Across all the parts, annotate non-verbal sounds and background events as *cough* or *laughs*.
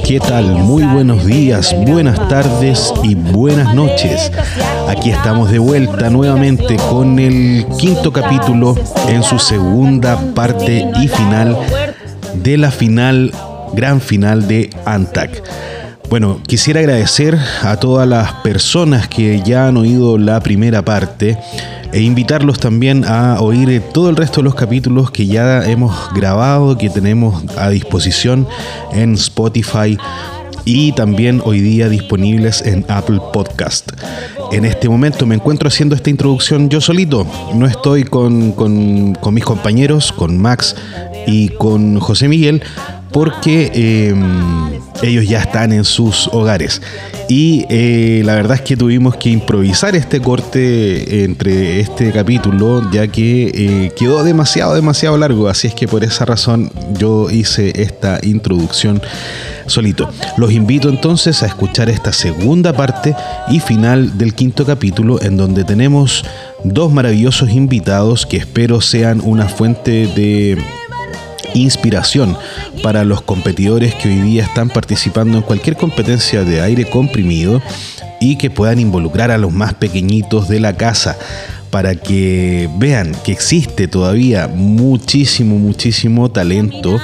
¿qué tal? Muy buenos días, buenas tardes y buenas noches. Aquí estamos de vuelta nuevamente con el quinto capítulo en su segunda parte y final de la final, gran final de Antac. Bueno, quisiera agradecer a todas las personas que ya han oído la primera parte e invitarlos también a oír todo el resto de los capítulos que ya hemos grabado, que tenemos a disposición en Spotify y también hoy día disponibles en Apple Podcast. En este momento me encuentro haciendo esta introducción yo solito, no estoy con, con, mis compañeros, con Max y con José Miguel, porque em, ellos ya están en sus hogares. Y eh, la verdad es que tuvimos que improvisar este corte entre este capítulo, ya que eh, quedó demasiado, demasiado largo. Así es que por esa razón yo hice esta introducción solito. Los invito entonces a escuchar esta segunda parte y final del quinto capítulo, en donde tenemos dos maravillosos invitados que espero sean una fuente de inspiración para los competidores que hoy día están participando en cualquier competencia de aire comprimido y que puedan involucrar a los más pequeñitos de la casa para que vean que existe todavía muchísimo, muchísimo talento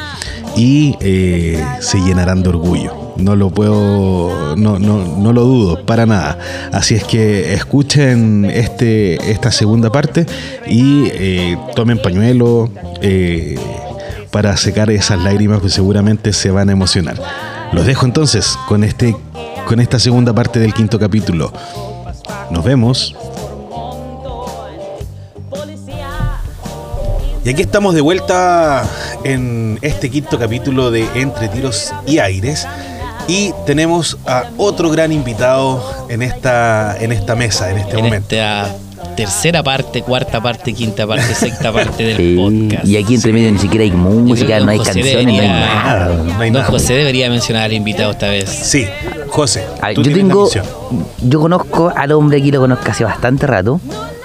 y eh, se llenarán de orgullo. No lo puedo, no, no, lo dudo, para nada. Así es que escuchen este, esta segunda parte y eh, tomen pañuelo. Eh, para secar esas lágrimas que seguramente se van a emocionar. Los dejo entonces con, este, con esta segunda parte del quinto capítulo. Nos vemos. Y aquí estamos de vuelta en este quinto capítulo de Entre Tiros y Aires. Y tenemos a otro gran invitado en esta, en esta mesa, en este momento tercera parte, cuarta parte, quinta parte, sexta parte del *laughs* podcast. Y aquí entre medio ni siquiera hay música, no hay canciones, no hay nada. No José debería mencionar al invitado esta vez. Sí, José. yo tengo. Yo conozco al hombre aquí, lo conozco hace bastante rato.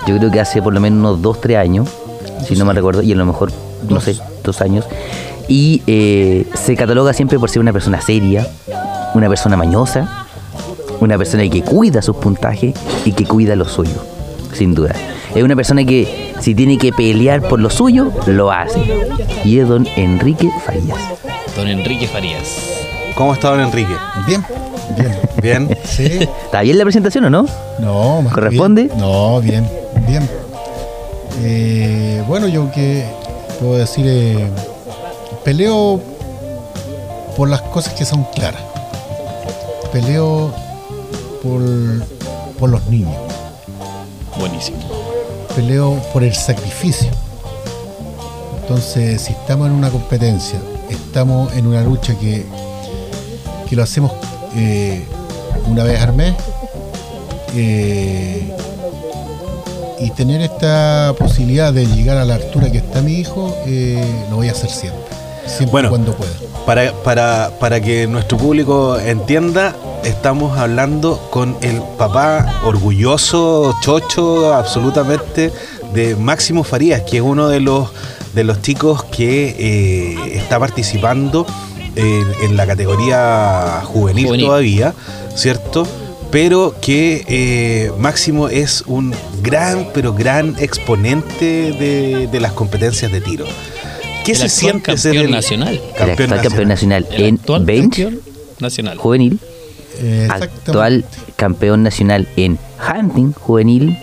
Yo creo que hace por lo menos unos dos, tres años, si no me recuerdo, y a lo mejor, no sé, dos años. Y eh, se cataloga siempre por ser una persona seria, una persona mañosa, una persona que cuida sus puntajes y que cuida lo suyo sin duda. Es una persona que si tiene que pelear por lo suyo, lo hace. Y es don Enrique Farías. Don Enrique Farías. ¿Cómo está don Enrique? Bien. Bien. Bien. Sí. ¿Está bien la presentación o no? No, más ¿Corresponde? No, bien, bien. Eh, bueno, yo que puedo decir, eh, peleo por las cosas que son claras. Peleo por, por los niños. Buenísimo. Peleo por el sacrificio. Entonces, si estamos en una competencia, estamos en una lucha que, que lo hacemos eh, una vez al mes, eh, y tener esta posibilidad de llegar a la altura que está mi hijo, eh, lo voy a hacer siempre. Siempre cuando pueda. Para, para, para que nuestro público entienda, estamos hablando con el papá orgulloso, chocho, absolutamente, de Máximo Farías, que es uno de los, de los chicos que eh, está participando en, la categoría juvenil, todavía, ¿cierto? Pero que eh, Máximo es un gran, pero gran exponente de, las competencias de tiro. ¿Qué se siente ser el nacional? Campeón, campeón nacional en bench nacional. juvenil actual campeón nacional en hunting juvenil,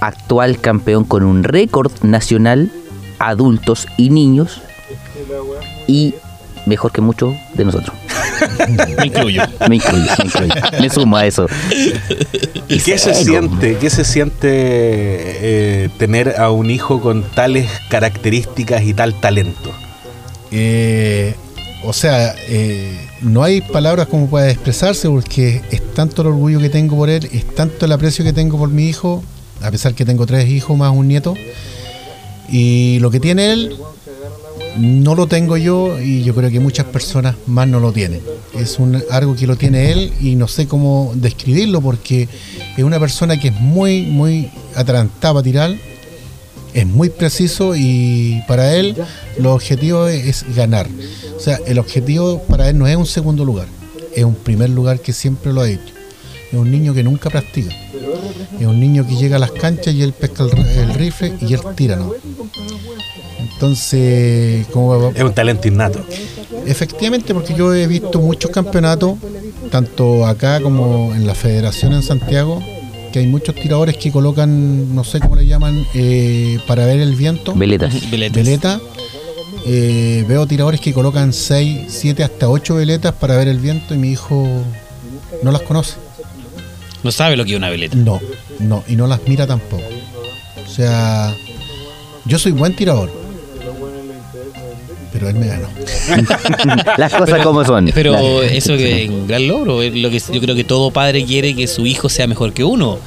actual campeón con un récord nacional, adultos y niños, y mejor que muchos de nosotros. *laughs* me incluyo. Me incluyo, me incluyo. Me sumo a eso. ¿Y qué se siente, qué se siente eh, tener a un hijo con tales características y tal talento? Eh, o sea, eh, no hay palabras como pueda expresarse porque es tanto el orgullo que tengo por él, es tanto el aprecio que tengo por mi hijo, a pesar que tengo tres hijos más un nieto. Y lo que tiene él no lo tengo yo y yo creo que muchas personas más no lo tienen. Es un, algo que lo tiene él y no sé cómo describirlo porque es una persona que es muy, muy atarantada para tirar, es muy preciso y para él los objetivos es, es ganar. O sea, el objetivo para él no es un segundo lugar, es un primer lugar que siempre lo ha hecho. Es un niño que nunca practica. Es un niño que llega a las canchas y él pesca el, el rifle y él tira, ¿no? Entonces, como Es un talento innato. Efectivamente, porque yo he visto muchos campeonatos, tanto acá como en la federación en Santiago, que hay muchos tiradores que colocan, no sé cómo le llaman, eh, para ver el viento, Veletas. Veletas. veleta. Eh, veo tiradores que colocan 6, 7, hasta 8 veletas para ver el viento y mi hijo no las conoce. No sabe lo que es una veleta. No, no, y no las mira tampoco. O sea, yo soy buen tirador, pero él me ganó. *laughs* Las cosas Pero- como son. Pero eso que es un gran logro. es lo que yo creo que todo padre quiere que su hijo sea mejor que uno.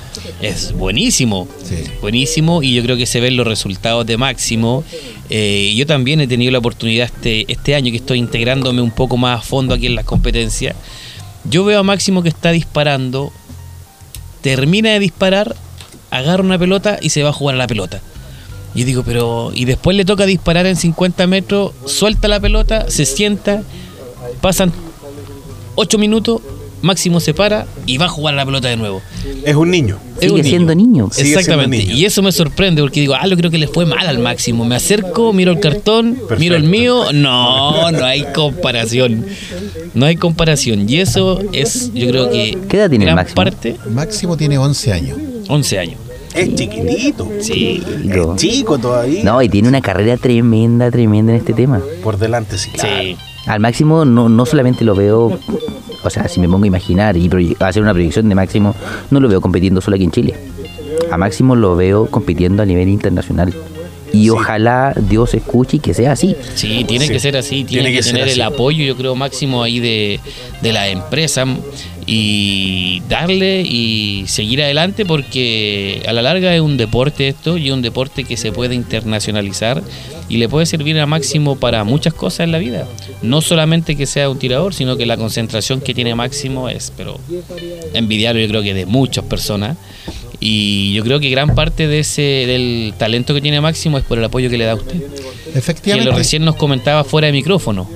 Es buenísimo. Sí. Buenísimo. Y yo creo que se ven los resultados de Máximo. Eh, yo también he tenido la oportunidad este, este año que estoy integrándome un poco más a fondo aquí en las competencias. Yo veo a Máximo que está disparando, termina de disparar, agarra una pelota y se va a jugar a la pelota. Y digo, pero. Y después le toca disparar en 50 metros, suelta la pelota, se sienta, pasan 8 minutos, Máximo se para y va a jugar a la pelota de nuevo. Es un niño. Es un Sigue siendo niño. Sigue siendo Exactamente. niño. Y eso me sorprende porque digo, ah, yo creo que le fue mal al máximo. Me acerco, miro el cartón, miro el mío. No, no hay comparación. No hay comparación. Y eso es, yo creo que. ¿Qué edad tiene el Máximo? parte, Máximo tiene 11 años. 11 años. Es chiquitito. Sí. Digo, Es chico todavía. No, y tiene una carrera tremenda, tremenda en este tema. Por delante, sí. claro. Sí. Al máximo no, no solamente lo veo, o sea, si me pongo a imaginar y hacer una proyección de máximo, no lo veo compitiendo solo aquí en Chile. A máximo lo veo compitiendo a nivel internacional. Y ojalá Dios escuche y que sea así. Sí, tiene Sí. que ser así, tiene, Tiene que, que ser tener así. el apoyo, yo creo, máximo ahí de, de la empresa y darle y seguir adelante porque a la larga es un deporte esto y es un deporte que se puede internacionalizar y le puede servir a Máximo para muchas cosas en la vida. No solamente que sea un tirador, sino que la concentración que tiene Máximo es, pero envidiable yo creo que de muchas personas. Y yo creo que gran parte de ese del talento que tiene Máximo es por el apoyo que le da a usted que Efectivamente. lo recién nos comentaba fuera de micrófono.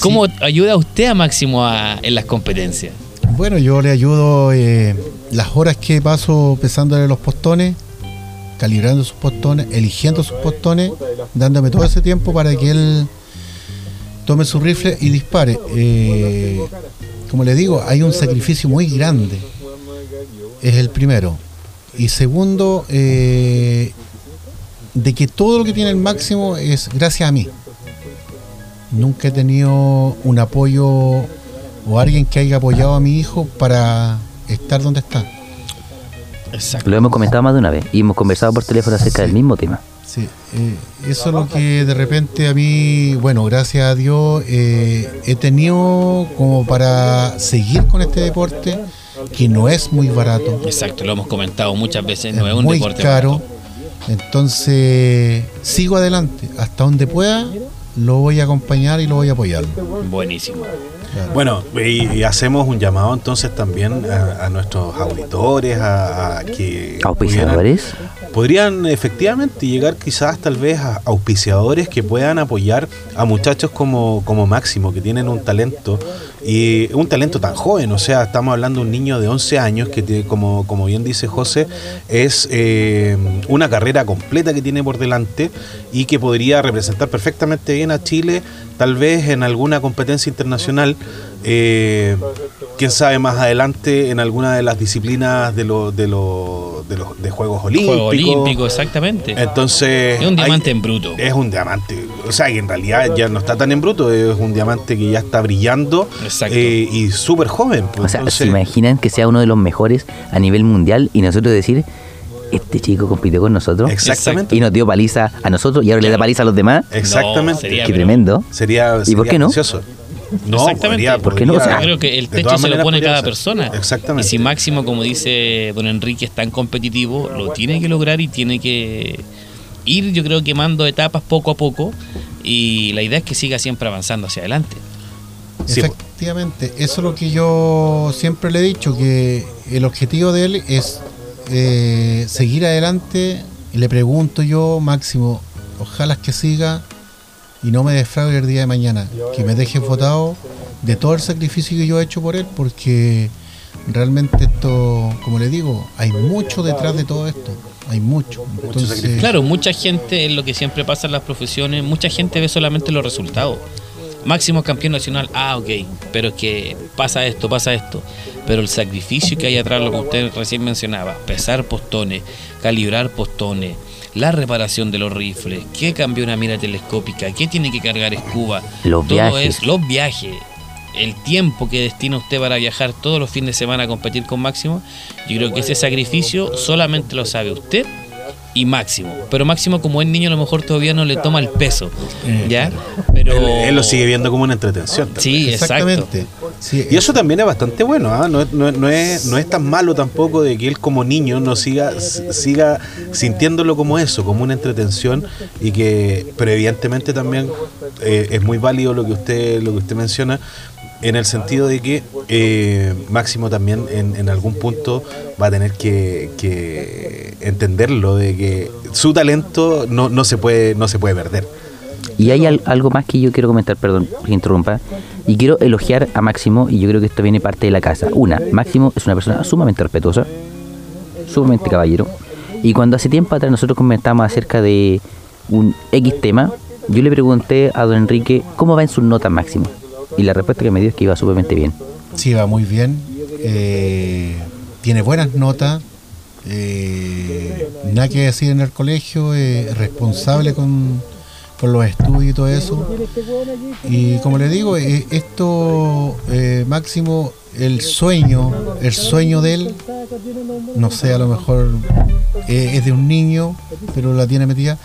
¿Cómo ayuda usted a Máximo a- en las competencias? Bueno, yo le ayudo eh, las horas que paso pesándole los postones, calibrando sus postones, eligiendo sus postones, dándome todo ese tiempo para que él tome su rifle y dispare. Eh, como le digo, hay un sacrificio muy grande. Es el primero. Y segundo, eh, de que todo lo que tiene el máximo es gracias a mí. Nunca he tenido un apoyo o alguien que haya apoyado a mi hijo para estar donde está. Exacto. Lo hemos comentado más de una vez y hemos conversado por teléfono acerca del mismo tema. Sí, eh, eso es lo que de repente a mí, bueno, gracias a Dios, eh, he tenido como para seguir con este deporte, que no es muy barato, Exacto, lo hemos comentado muchas veces, no es es un muy deporte caro. barato. Entonces, sigo adelante, hasta donde pueda, lo voy a acompañar y lo voy a apoyar. Buenísimo. Claro. Bueno, y, y hacemos un llamado entonces también a, a nuestros auditores, a, a que Auspiciadores. pudieran- podrían efectivamente llegar quizás tal vez a auspiciadores que puedan apoyar a muchachos como, como Máximo, que tienen un talento y un talento tan joven, o sea, estamos hablando de un niño de 11 años que como, como bien dice José, es eh, una carrera completa que tiene por delante y que podría representar perfectamente bien a Chile, tal vez en alguna competencia internacional, eh, quién sabe más adelante en alguna de las disciplinas de los de los de los de Juegos Olímpicos. Juego olímpico, exactamente. Entonces es un hay- diamante en bruto. es un diamante, o sea, que en realidad ya no está tan en bruto, es un diamante que ya está brillando Exacto. eh, y súper joven. pues, O sea, entonces- se imaginan que sea uno de los mejores a nivel mundial y nosotros decir, este chico compitió con nosotros exactamente. y nos dio paliza a nosotros y ahora le da paliza a los demás. Exactamente. No, sería- Qué tremendo. Sería, ¿Y por sería qué no? precioso. No, Exactamente. podría- ¿Por qué no? podría- O sea, Yo creo que el techo se lo pone cada ser. persona. Exactamente. Y si Máximo, como dice don Enrique, es tan competitivo, lo tiene que lograr y tiene que ir, yo creo, quemando etapas poco a poco. Y la idea es que siga siempre avanzando hacia adelante. Efectivamente, eso es lo que yo siempre le he dicho, que el objetivo de él es eh, seguir adelante Y le pregunto yo, Máximo, ojalá que siga y no me defraude el día de mañana, que me deje votado de todo el sacrificio que yo he hecho por él, porque realmente esto, como le digo, hay mucho detrás de todo esto, hay mucho. Entonces. Claro, mucha gente, es lo que siempre pasa en las profesiones, mucha gente ve solamente los resultados. Máximo campeón nacional, ah, ok, pero es que pasa esto, pasa esto. Pero el sacrificio que hay atrás, lo que usted recién mencionaba, pesar postones, calibrar postones, la reparación de los rifles, qué cambió una mira telescópica, qué tiene que cargar escuba, Los todo viajes. es los viajes, el tiempo que destina usted para viajar todos los fines de semana a competir con Máximo, yo creo que ese sacrificio solamente lo sabe usted y Máximo. Pero Máximo, como es niño, a lo mejor todavía no le toma el peso, ¿ya? Pero Él, él lo sigue viendo como una entretención. también. Sí, exacto. exactamente. Sí, Y eso también es bastante bueno, ¿ah? no, es- no es- no es, no es tan malo tampoco de que él como niño no siga, siga sintiéndolo como eso, como una entretención y que, pero evidentemente también eh, es muy válido lo que usted, lo que usted menciona en el sentido de que eh, Máximo también en, algún punto va a tener que, entenderlo de que su talento no, no se puede no se puede perder. Y hay al- algo más que yo quiero comentar, perdón que interrumpa. Y quiero elogiar a Máximo, y yo creo que esto viene parte de la casa. Una, Máximo es una persona sumamente respetuosa, sumamente caballero. Y cuando hace tiempo atrás nosotros comentábamos acerca de un X tema, yo le pregunté a don Enrique cómo va en sus notas Máximo. Y la respuesta que me dio es que iba sumamente bien. Sí, va muy bien. eh, tiene buenas notas. eh, nada que decir en el colegio. eh, responsable con, con los estudios y todo eso. Y como le digo, eh, esto, eh, Máximo, el sueño, el sueño de él, no sé, a lo mejor eh, es de un niño, pero la tiene metida,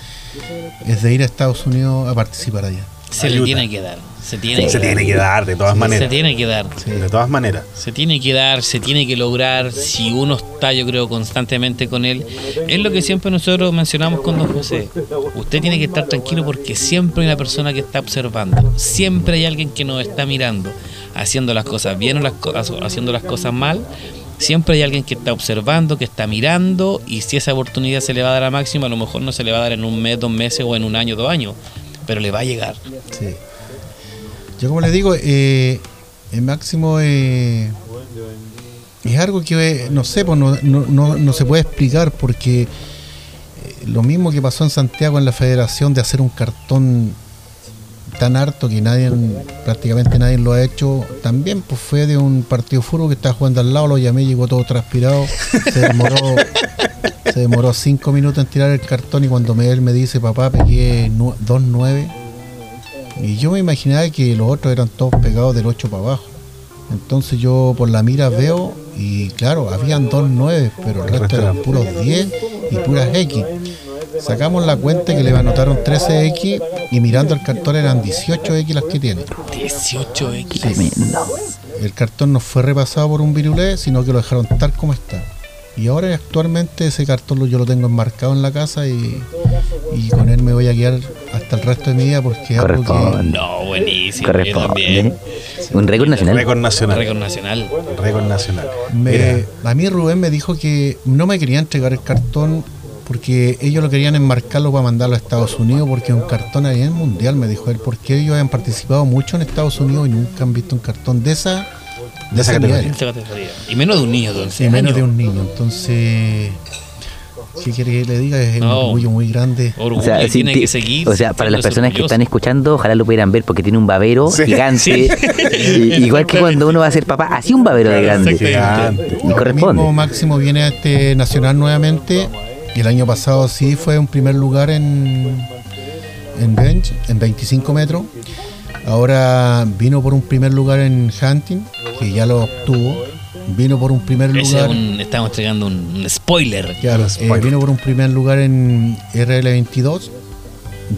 es de ir a Estados Unidos a participar allá. Se le tiene que dar. Se tiene, Se que, tiene que dar de todas se maneras. tiene que dar. De todas maneras. Se tiene que dar, se tiene que lograr, si uno está, yo creo, constantemente con él. Es lo que siempre nosotros mencionamos con don José. Usted tiene que estar tranquilo porque siempre hay una persona que está observando. Siempre hay alguien que nos está mirando, haciendo las cosas bien o las haciendo las cosas mal. Siempre hay alguien que está observando, que está mirando, y si esa oportunidad se le va a dar a Máximo, a lo mejor no se le va a dar en un mes, dos meses o en un año, dos años, pero le va a llegar. Sí. Yo como les digo, eh, el máximo eh, es algo que, eh, no sé, pues no, no, no- no se puede explicar porque eh, lo mismo que pasó en Santiago en la federación de hacer un cartón tan harto que nadie, prácticamente nadie lo ha hecho, también pues fue de un partido fútbol que estaba jugando al lado, lo llamé, llegó todo transpirado, se demoró, se demoró cinco minutos en tirar el cartón y cuando él me dice, papá, pegué nu- 2-9, y yo me imaginaba que los otros eran todos pegados del 8 para abajo. Entonces yo por la mira veo y claro, habían dos 9, pero el resto eran puros 10 y puras X. Sacamos la cuenta que le anotaron 13X y mirando el cartón eran 18X las que tiene. 18X. Tremendo. El cartón no fue repasado por un virulé, sino que lo dejaron tal como está. Y ahora actualmente ese cartón lo- yo lo tengo enmarcado en la casa y, y con él me voy a quedar hasta el resto de mi vida porque es algo que... Corresponde. No, buenísimo. Corresponde. Un récord nacional. Récord nacional. Récord nacional. Récord nacional. Me- a mí Rubén me dijo que no me quería entregar el cartón porque ellos lo querían enmarcarlo para mandarlo a Estados Unidos porque es un cartón a nivel mundial, me dijo él, porque ellos han participado mucho en Estados Unidos y nunca han visto un cartón de esa de esa ese categoría. Y menos de un niño, de 11 Y menos de un niño. Entonces, ¿qué quiere que le diga? Es un No. orgullo muy grande. Orgullo, O sea, y sí, tiene ti- que seguir. o sea, para las personas que están escuchando, ojalá lo pudieran ver porque tiene un babero Sí. gigante. Y- *laughs* igual que cuando uno va a ser papá, así un babero de grande. Gigante. Y mismo corresponde. Máximo viene a este nacional nuevamente. Y el año pasado sí fue un primer lugar en, en bench, en 25 metros. Ahora vino por un primer lugar en hunting, que ya lo obtuvo. Vino por un primer lugar. un- estamos entregando un, un spoiler. Claro, eh, vino por un primer lugar en RL22.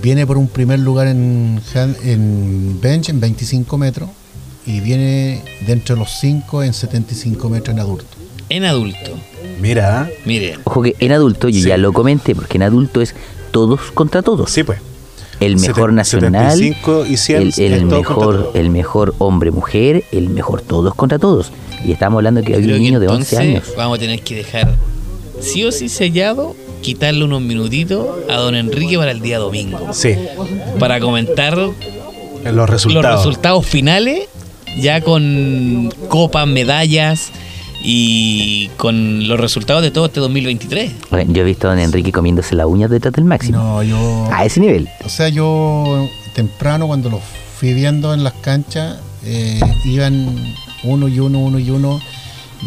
Viene por un primer lugar en, en bench en 25 metros. Y viene dentro de los 5 en 75 metros en adulto. En adulto. mira, Miren, Ojo que en adulto, yo Sí. ya lo comenté, porque en adulto es todos contra todos. sí pues. El mejor Seten- nacional, 75 y 100 el, el mejor, el mejor hombre-mujer, el mejor todos contra todos. Y estamos hablando que hay un niño de 11 entonces años. vamos a tener que dejar sí o sí sellado, quitarle unos minutitos a don Enrique para el día domingo. Sí, Para comentar en los resultados. los resultados finales, ya con copas, medallas y con los resultados de todo este 2023. Bueno, yo he visto a don Enrique comiéndose las uñas detrás del máximo. No, yo. A ese nivel. O sea, yo temprano cuando los fui viendo en las canchas, eh, iban uno y uno, uno y uno.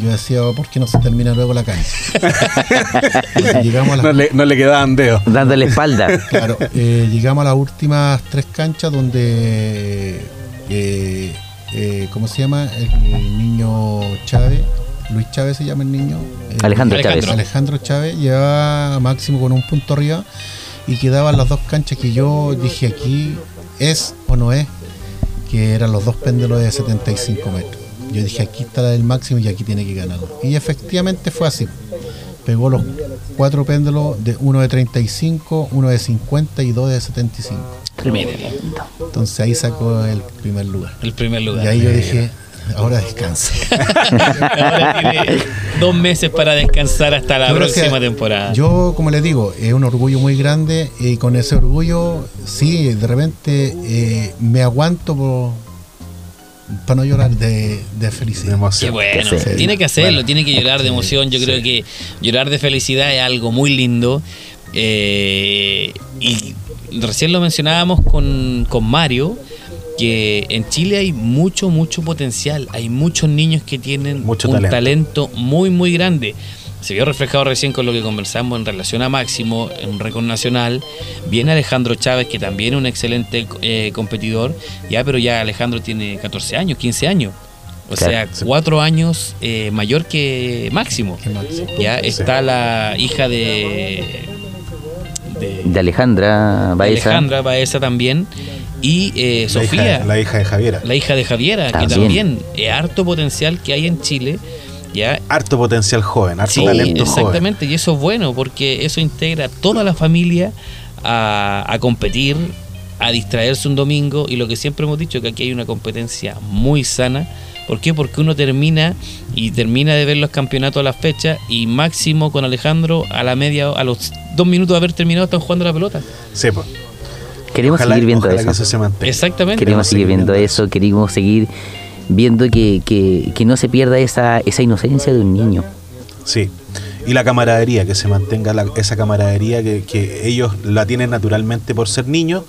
Yo decía, "Oh, ¿por qué no se termina luego la cancha? *laughs* Llegamos a las No le, no le quedaban dedos. Dándole espalda. *laughs* Claro, eh, llegamos a las últimas tres canchas donde, eh, eh, ¿cómo se llama? El, el niño Chávez, Luis Chávez se llama el niño. Eh, Alejandro. Chávez. Alejandro Chávez llevaba a máximo con un punto arriba y quedaban las dos canchas que yo dije aquí es o no es, que eran los dos péndulos de 75 metros. Yo dije aquí está la del máximo y aquí tiene que ganar. Y efectivamente fue así. Pegó los cuatro péndulos, de uno de 35, uno de 50 y dos de 75. Tremendo. Entonces ahí sacó el primer lugar. El primer lugar. Y ahí yo dije, ahora descansa. *laughs* Ahora tiene dos meses para descansar hasta la Yo próxima temporada. Yo, como les digo, es un orgullo muy grande y con ese orgullo, sí, de repente eh, me aguanto por- para no llorar de, de De felicidad. Qué bueno, Que tiene que hacerlo, Bueno. tiene que llorar de emoción. Yo creo que llorar de felicidad es algo muy lindo. Eh, y recién lo mencionábamos con, con Mario, que en Chile hay mucho, mucho potencial. Hay muchos niños que tienen Mucho un talento. talento. muy, muy grande. Se vio reflejado recién con lo que conversamos en relación a Máximo, en un récord nacional. Viene Alejandro Chávez, que también es un excelente eh, competidor. Ya, pero ya Alejandro tiene 14 años, 15 años. O Claro. sea, cuatro años eh, mayor que Máximo. Ya Sí. está la hija de, de, De Alejandra Baeza. Alejandra Baeza también. Y eh, La Sofía, hija, la hija de Javiera. la hija de Javiera, que también es harto potencial que hay en Chile. Ya, Harto potencial joven, harto Sí, talento joven. exactamente, y eso es bueno porque eso integra a toda la familia a, a competir, a distraerse un domingo y lo que siempre hemos dicho que aquí hay una competencia muy sana. ¿Por qué? Porque uno termina y termina de ver los campeonatos a las fechas y máximo con Alejandro a la media, a los dos minutos de haber terminado están jugando la pelota. Sí, pues. Queremos Ojalá- seguir viendo ojalá eso. que eso se mantenga. Exactamente. Queremos seguir seguir viendo viendo eso, queremos seguir viendo que, que, no se pierda esa, esa inocencia de un niño. Sí. Y la camaradería, que se mantenga esa camaradería que, que ellos la tienen naturalmente por ser niños,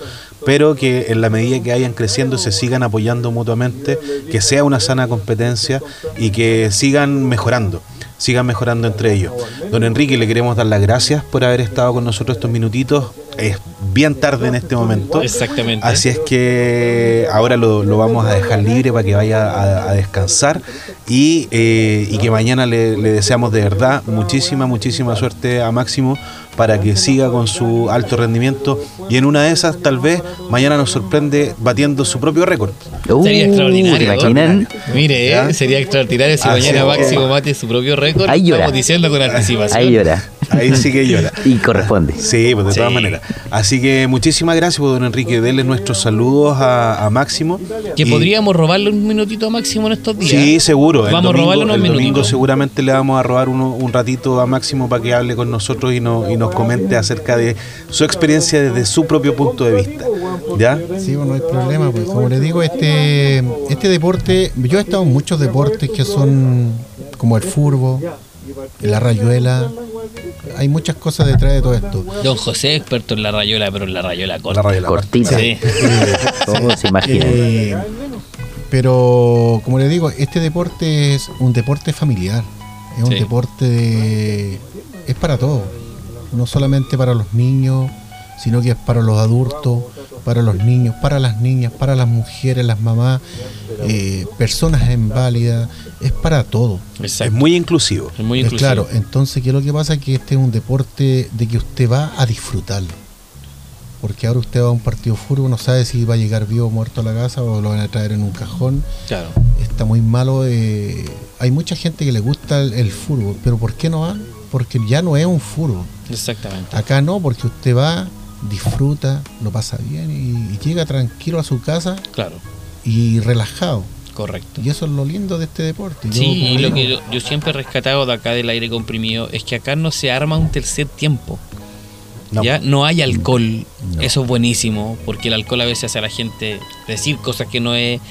pero que en la medida que vayan creciendo se sigan apoyando mutuamente, que sea una sana competencia y que sigan mejorando, sigan mejorando entre ellos. Don Enrique, le queremos dar las gracias por haber estado con nosotros estos minutitos. Es bien tarde en este momento. Exactamente. Así es que ahora lo, lo vamos a dejar libre para que vaya a, a descansar y, eh, y que mañana le, le deseamos de verdad muchísima, muchísima suerte a Máximo para que siga con su alto rendimiento y en una de esas tal vez mañana nos sorprende batiendo su propio récord. Uh, Sería extraordinario. Mire, ¿Ya? eh, sería extraordinario si Así mañana. Máximo mate su propio récord. Ahí llora. Estamos diciendo con anticipación. Ahí llora. Ahí sí que llora. Y corresponde. Sí, pues de Sí. todas maneras. Así que muchísimas gracias, pues, don Enrique. Denle nuestros saludos a, a Máximo. Que Y- podríamos robarle un minutito a Máximo en estos días. Sí, seguro. El Vamos a domingo, robarle unos el domingo minutitos. seguramente le vamos a robar uno- un ratito a Máximo para que hable con nosotros y, no- y nos comente acerca de su experiencia desde su propio punto de vista. ¿Ya? Sí, pues no hay problema, pues como les digo, este, este deporte, yo he estado en muchos deportes que son como el furbo, la rayuela, hay muchas cosas detrás de todo esto. Don José, experto en la rayola, pero en la rayola corta. La rayola. Cortita. Sí. ¿Cómo *laughs* se imaginan? Eh, pero como les digo, este deporte es un deporte familiar, es un Sí. deporte de- es para todos, no solamente para los niños, sino que es para los adultos, para los niños, para las niñas, para las mujeres, las mamás, eh, personas inválidas, es para todo. Es muy inclusivo. Es muy inclusivo. claro, entonces, ¿qué es lo que pasa? Que este es un deporte de que usted va a disfrutarlo. Porque ahora usted va a un partido fútbol, no sabe si va a llegar vivo o muerto a la casa o lo van a traer en un cajón. Claro. Está muy malo. eh, hay mucha gente que le gusta el, el fútbol, pero ¿por qué no va? Porque ya no es un fútbol. Exactamente. Acá no, porque usted va, disfruta, lo pasa bien y, y llega tranquilo a su casa Claro. y relajado. Correcto. Y eso es lo lindo de este deporte. Sí, y lo que yo, yo siempre he rescatado de acá del aire comprimido es que acá no se arma un tercer tiempo. No. Ya no hay alcohol. No. Eso es buenísimo, porque el alcohol a veces hace a la gente decir cosas que no es.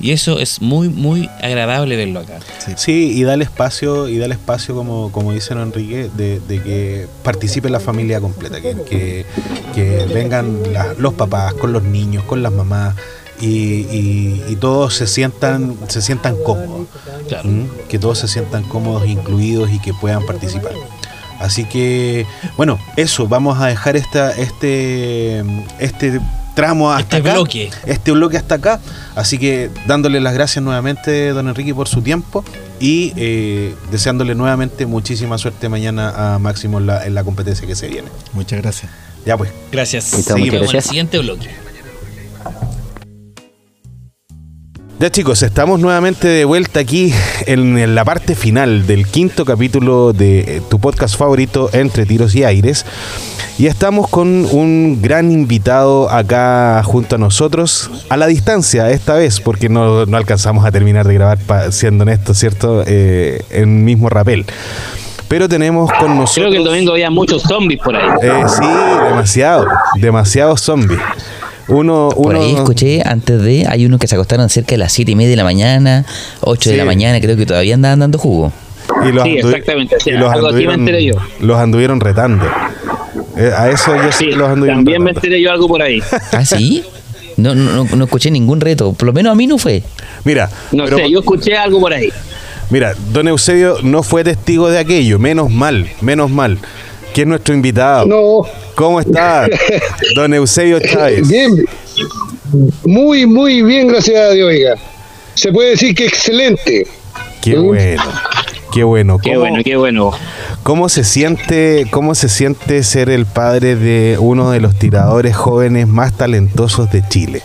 Y eso es muy, muy agradable verlo acá. Sí, y dale espacio, y dale espacio, como, como dice don Enrique, de, de que participe la familia completa, que, que, que vengan la- los papás con los niños, con las mamás, y, y- y todos se sientan, se sientan cómodos. Claro. ¿Mm? que todos se sientan cómodos, incluidos y que puedan participar. Así que, bueno, eso, vamos a dejar esta, este, este tramo hasta Este acá, bloque. este bloque hasta acá. Así que dándole las gracias nuevamente, don Enrique, por su tiempo y eh, deseándole nuevamente muchísima suerte mañana a Máximo en la, en la competencia que se viene. Muchas gracias. Ya pues. Gracias. Seguimos en el siguiente bloque. Ya chicos, estamos nuevamente de vuelta aquí en, la parte final del quinto capítulo de eh, tu podcast favorito Entre Tiros y Aires. Y estamos con un gran invitado acá junto a nosotros, a la distancia esta vez, porque no, no alcanzamos a terminar de grabar, siendo honesto, ¿cierto? Eh, en mismo rapel. Pero tenemos con nosotros... Creo que el domingo había muchos zombies por ahí. Eh, sí, demasiado, demasiados zombies. Uno, Por uno, ahí escuché, antes de, hay unos que se acostaron cerca de las 7 y media de la mañana, 8 de la mañana, creo que todavía andaban dando jugo. Y los Sí, exactamente, y los algo así me anduvieron- enteré yo. Los anduvieron retando. Eh, a eso yo sí los anduvieron también me retando. enteré yo algo por ahí. *laughs* ¿Ah, sí? No, no, no, no escuché ningún reto, por lo menos a mí no fue. Mira, No pero- sé, yo escuché algo por ahí. mira, don Eusebio no fue testigo de aquello, menos mal, menos mal. Que es nuestro invitado. No, ¿Cómo está? *laughs* Don Eusebio Chávez. bien, muy, muy bien, gracias a Dios, oiga. Se puede decir que excelente. Qué bueno. Qué bueno. Qué ¿Cómo- bueno, qué bueno. ¿Cómo se siente, cómo se siente ser el padre de uno de los tiradores jóvenes más talentosos de Chile?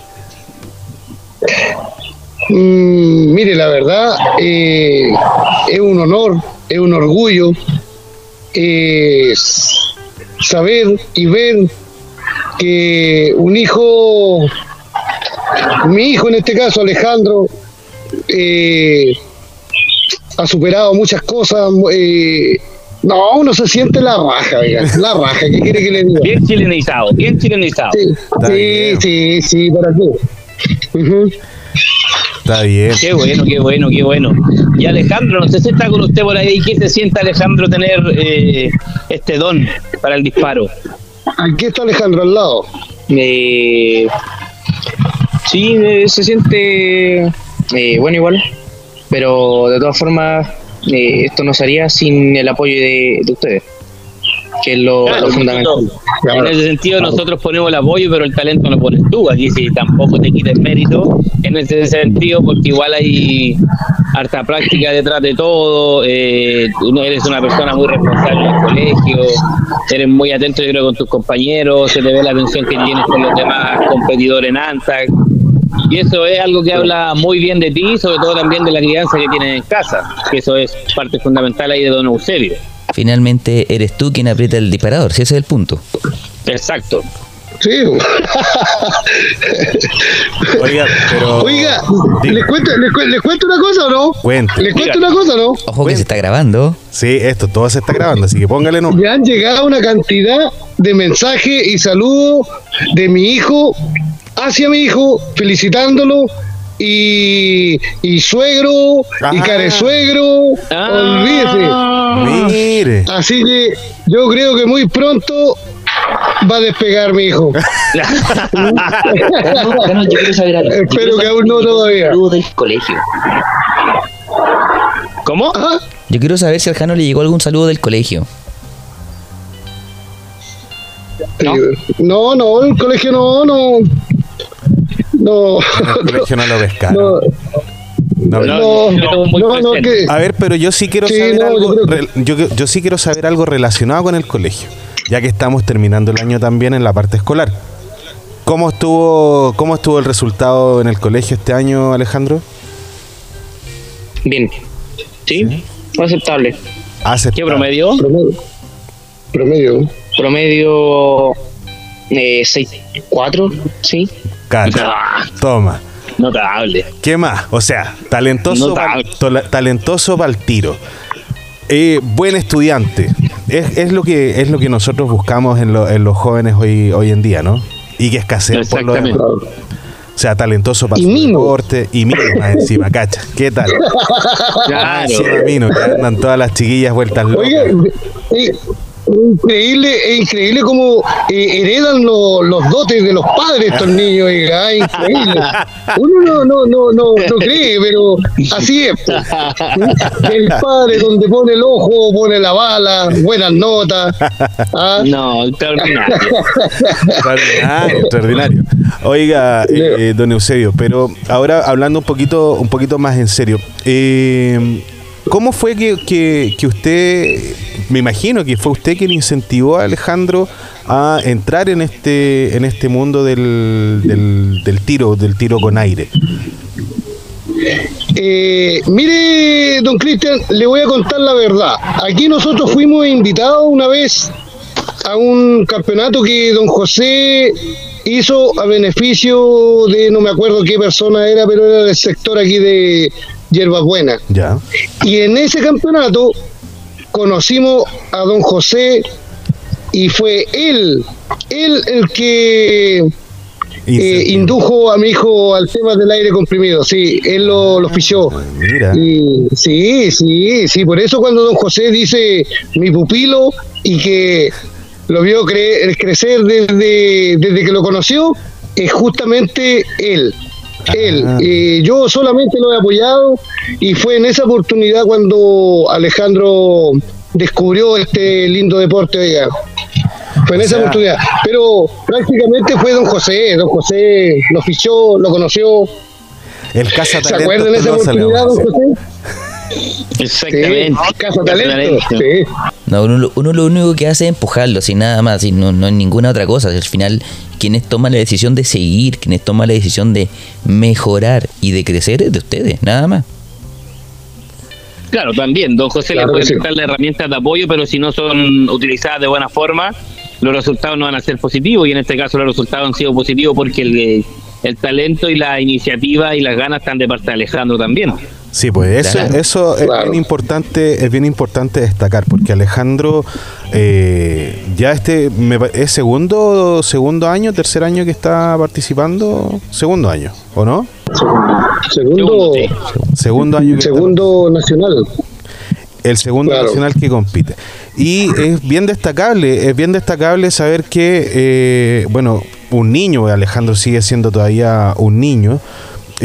Mm, mire, la verdad, eh, es un honor, es un orgullo es saber y ver que un hijo, mi hijo en este caso, Alejandro, eh, ha superado muchas cosas. eh, no, uno se siente la raja, oiga, la raja, ¿qué quiere que le diga? Bien chilenizado, bien chilenizado. Sí, sí, sí, sí, ¿para qué? Está bien. Qué bueno, qué bueno, qué bueno. Y Alejandro, no sé si está con usted por ahí. ¿Qué se siente Alejandro tener eh, este don para el disparo? Aquí está Alejandro al lado. Eh, sí, eh, se siente eh, bueno igual, pero de todas formas eh, esto no se haría sin el apoyo de, de ustedes, que es lo, Claro, lo fundamental. En ese sentido nosotros ponemos el apoyo, pero el talento lo pones tú. Aquí sí, tampoco te quites mérito en ese sentido, porque igual hay harta práctica detrás de todo. Eh, tú eres una persona muy responsable en el colegio, eres muy atento yo creo con tus compañeros, se te ve la atención que tienes con los demás competidores en ANTAC. Y eso es algo que habla muy bien de ti, sobre todo también de la crianza que tienes en casa, que eso es parte fundamental ahí de Don Eusebio. Finalmente eres tú quien aprieta el disparador, si ese es el punto. Exacto. Sí. *laughs* Oiga, pero. Oiga. ¿les cuento, les, cu- les cuento una cosa o no? Cuente. ¿Les cuento una cosa o no? Ojo que se está grabando. Sí, esto todo se está grabando, así que póngale no. Me han llegado una cantidad de mensajes y saludos de mi hijo hacia mi hijo, felicitándolo. Y, y suegro, y Ah. caresuegro, olvídese. Mire. Así que yo creo que muy pronto va a despegar mi hijo. *laughs* *laughs* Yo quiero saber algo. Espero que aún no todavía. del colegio. ¿Cómo? Ah, Yo quiero saber si al Jano le llegó algún saludo del colegio. No. no, no, el colegio no, no. No, En el colegio no lo *laughs* pescaron. no, No, No, no, muy no, no, presente. que A ver, pero yo sí quiero Sí, saber no, algo. yo Yo, yo sí quiero saber algo relacionado con el colegio, ya que estamos terminando el año también en la parte escolar. ¿Cómo estuvo, cómo estuvo el resultado en el colegio este año, Alejandro? Bien. ¿Sí? Aceptable. Aceptable. ¿Qué promedio? promedio. Promedio. Promedio eh, 6-4, ¿sí? Cacha. Toma. Notable. ¿Qué más? O sea, talentoso pa'l- talentoso para el tiro. Eh, buen estudiante. Es, es lo que es lo que nosotros buscamos en, lo- en los jóvenes hoy, hoy en día, ¿no? Y que escasean por lo Exactamente. demás. O sea, talentoso para Y su deporte y mino más encima, cacha. ¿Qué tal? *laughs* Claro. encima mino, que andan todas las chiquillas vueltas locas. Oiga, eh, increíble, es increíble cómo eh, heredan lo- los dotes de los padres estos *laughs* niños, oiga, ah, increíble. Uno no, no, no, no, no cree, pero así es. pues. *laughs* El padre donde pone el ojo, pone la bala, buenas notas. ah. No, extraordinario. Extraordinario, extraordinario. Oiga, eh, don Eusebio, pero ahora hablando un poquito, un poquito más en serio, eh, ¿cómo fue que, que- que usted, me imagino que fue usted quien incentivó a Alejandro a entrar en este, en este mundo del, del, del tiro, del tiro con aire? Eh, mire, don Cristian, le voy a contar la verdad. Aquí nosotros fuimos invitados una vez a un campeonato que don José hizo a beneficio de no me acuerdo qué persona era, pero era del sector aquí de Hierbas Buenas. Ya. Y en ese campeonato conocimos a don José y fue él, él el que eh, indujo a mi hijo al tema del aire comprimido. Sí, él lo, lo fichó. Mira. Y, sí, sí, sí, por eso cuando don José dice mi pupilo y que lo vio cre- crecer desde, desde que lo conoció, es justamente él. Él, Ah. Eh, yo solamente lo he apoyado y fue en esa oportunidad cuando Alejandro descubrió este lindo deporte, oiga. Fue en O esa sea- oportunidad. Pero prácticamente fue don José, don José lo fichó, lo conoció. El casa ¿Se acuerdan de esa oportunidad, don. José? Exactamente. Sí, Casa Talento. Sí. No, uno, lo- uno lo único que hace es empujarlo, sin nada más, y no, no es ninguna otra cosa. Al final, quienes toman la decisión de seguir, quienes toman la decisión de mejorar y de crecer es de ustedes, nada más. Claro, también. Don José Claro le puede que sí. prestar las herramientas de apoyo, pero si no son utilizadas de buena forma, los resultados no van a ser positivos. Y en este caso, los resultados han sido positivos porque el, el talento y la iniciativa y las ganas están de parte de Alejandro también. Sí, pues eso, Claro. eso es Claro. bien importante, es bien importante destacar, porque Alejandro eh, ya este me es segundo, segundo año, tercer año que está participando, segundo año, ¿o no? Segundo, Segundo. Segundo año que está segundo nacional. el segundo Claro. nacional que compite. Y es bien destacable, es bien destacable saber que, eh, bueno, un niño, Alejandro sigue siendo todavía un niño,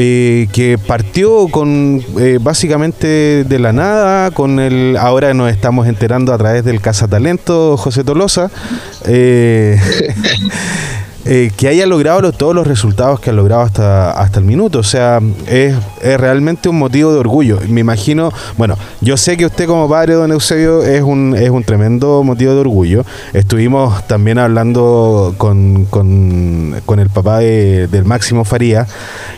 eh, que partió con eh, básicamente de la nada, con el, ahora nos estamos enterando a través del Cazatalento José Tolosa, eh, *laughs* eh, que haya logrado lo- todos los resultados que ha logrado hasta, hasta el minuto. O sea, es, es realmente un motivo de orgullo. Me imagino, bueno, yo sé que usted como padre, don Eusebio, es un, es un tremendo motivo de orgullo. Estuvimos también hablando con, con, con el papá de- del Máximo Faría,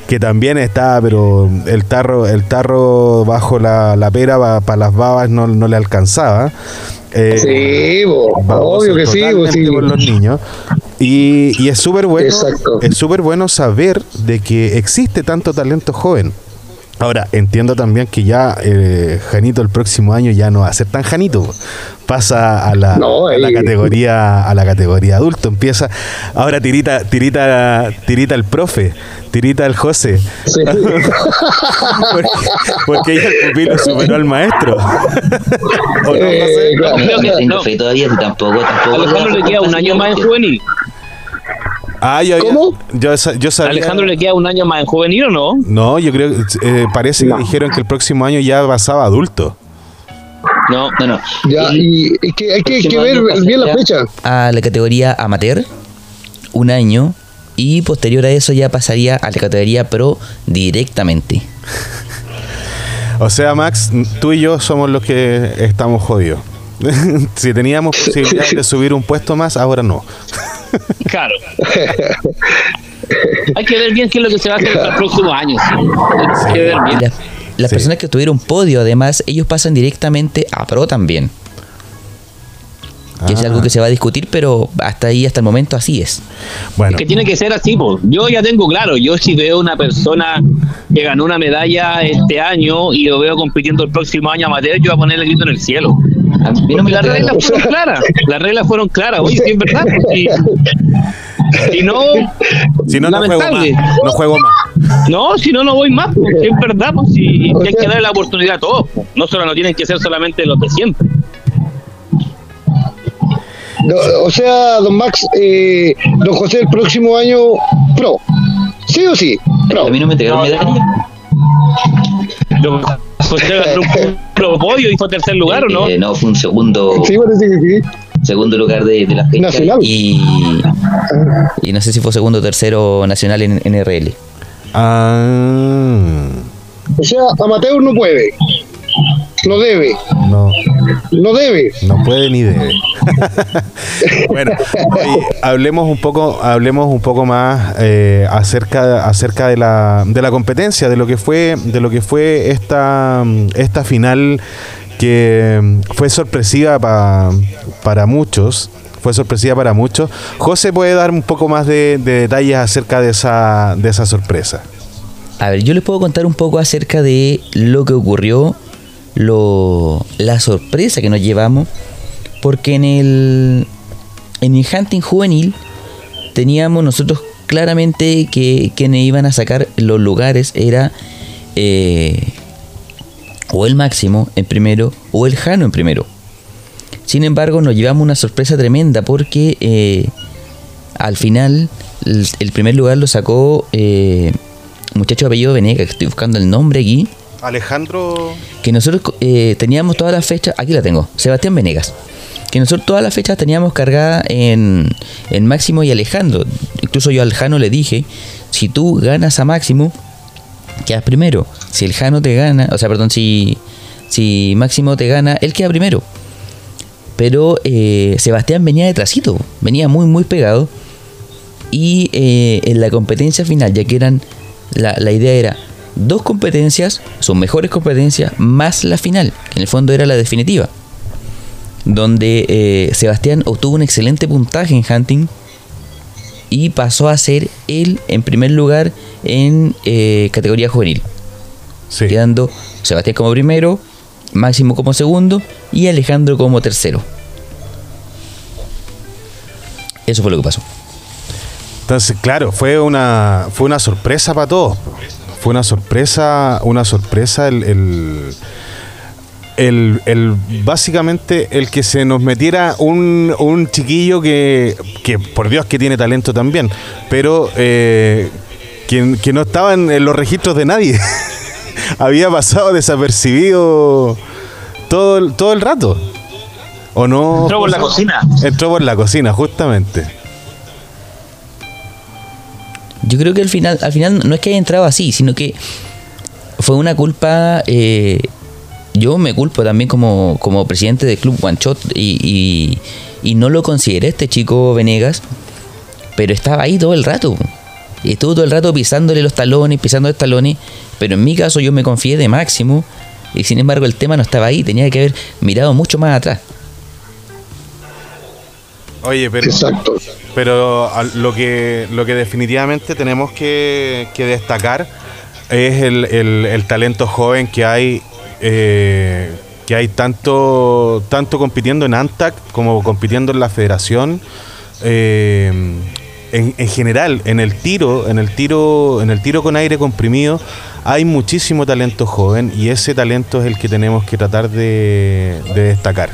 que también está, pero el tarro, el tarro bajo la, la pera para las babas no, no le alcanzaba. Eh, Sí, bo, obvio que sí, bo, sí. por los niños. Y, y es súper bueno, Exacto. es súper bueno saber de que existe tanto talento joven. Ahora, entiendo también que ya eh, Janito el próximo año ya no va a ser tan Janito. Pasa a la, No, a la ahí- categoría a la categoría adulto. Empieza ahora tirita tirita tirita el profe, tirita el José. Sí. *laughs* porque, porque ya el pupilo superó al maestro. *laughs* ¿O no, Eh, claro. Que todavía, si tampoco, A tampoco. Alejandro le queda un año más en juvenil. Ah, yo, ¿Cómo? yo, sa- yo ¿A sabía. Alejandro le queda un año más en juvenil o no? No, yo creo que eh, parece que dijeron que el próximo año ya pasaba adulto. No. No, no. Ya, y que hay que, que ver bien la fecha. A la categoría amateur, un año, y posterior a eso ya pasaría a la categoría pro directamente. O sea, Max, tú y yo somos los que estamos jodidos. *laughs* si teníamos posibilidad de *laughs* subir un puesto más, ahora no. Claro. *laughs* Hay que ver bien qué es lo que se va a hacer en los próximos años. Hay que ver bien. las, Sí. personas que tuvieron podio, además, ellos pasan directamente a pro también. que es Ah. algo que se va a discutir, pero hasta ahí, hasta el momento, así es. Bueno, que tiene que ser así, pues. Yo ya tengo claro, yo si veo una persona que ganó una medalla este año y lo veo compitiendo el próximo año amateur, yo voy a poner el grito en el cielo. A mí no me las reglas fueron claras, las reglas fueron claras, oye, sí es verdad. pues, Si, no, si no, no juego más. No juego más. No, si no, no voy más, si es verdad, pues, si hay que darle la oportunidad a todos, pues. no solo no tienen que ser solamente los de siempre. No, o sea, don Max, eh, don José, el próximo año, pro. ¿Sí o sí? Pro. A mí no me entregaron medalla. José ganó un puro podio y fue tercer lugar, ¿o no? Eh, no, fue un segundo, Sí, parece que sí. segundo lugar de, de la fecha. Nacional. Y, y no sé si fue segundo o tercero nacional en, en RL. Ah, O sea, amateur no puede. No debe. no. No debe. No puede ni debe. *laughs* bueno, oye, hablemos un poco, hablemos un poco más eh, acerca, acerca de la, de la competencia, de lo que fue, de lo que fue esta, esta final que fue sorpresiva pa- para muchos. Fue sorpresiva para muchos. José puede dar un poco más de, de detalles acerca de esa, de esa sorpresa. A ver, yo les puedo contar un poco acerca de lo que ocurrió, lo, la sorpresa que nos llevamos, porque en el, en el hunting juvenil teníamos nosotros claramente que quienes iban a sacar los lugares era eh, o el máximo en primero o el Jano en primero. Sin embargo, nos llevamos una sorpresa tremenda porque eh, al final el, primer lugar lo sacó eh, muchacho apellido Venega, que estoy buscando el nombre aquí, Alejandro. que nosotros eh, teníamos todas las fechas, aquí la tengo, Sebastián Venegas, que nosotros todas las fechas teníamos cargada en, en Máximo y Alejandro. Incluso yo al Jano le dije, si tú ganas a Máximo, quedas primero. Si el Jano te gana, o sea, perdón, si, si Máximo te gana, él queda primero. Pero eh, Sebastián venía detrásito, venía muy, muy pegado. Y eh, en la competencia final, ya que eran, la, la idea era dos competencias, sus mejores competencias, más la final, que en el fondo era la definitiva. Donde eh, Sebastián obtuvo un excelente puntaje en hunting y pasó a ser él en primer lugar en eh, categoría juvenil Sí. quedando Sebastián como primero, Máximo como segundo y Alejandro como tercero. Eso fue lo que pasó. Entonces, claro, fue una, fue una sorpresa para todos. Fue una sorpresa, una sorpresa el, el, el- el- básicamente el que se nos metiera un, un chiquillo que, que, por Dios, que tiene talento también, pero eh, que, que no estaba en, los registros de nadie. *laughs* Había pasado desapercibido todo, el- todo el rato. ¿O no? Entró por la cocina. Entró por la cocina, justamente. Yo creo que al final, al final no es que haya entrado así, sino que fue una culpa. eh, yo me culpo también como, como presidente del club One Shot y, y, no lo consideré este chico Venegas, pero estaba ahí todo el rato. Estuvo todo el rato pisándole los talones, pisando los talones, pero en mi caso yo me confié de máximo y sin embargo el tema no estaba ahí, tenía que haber mirado mucho más atrás. Oye, pero, Exacto. pero lo que lo que definitivamente tenemos que, que destacar es el, el- el talento joven que hay eh, que hay tanto tanto compitiendo en ANTAC como compitiendo en la Federación eh, en, en general en el tiro en el tiro en el tiro con aire comprimido hay muchísimo talento joven y ese talento es el que tenemos que tratar de, de destacar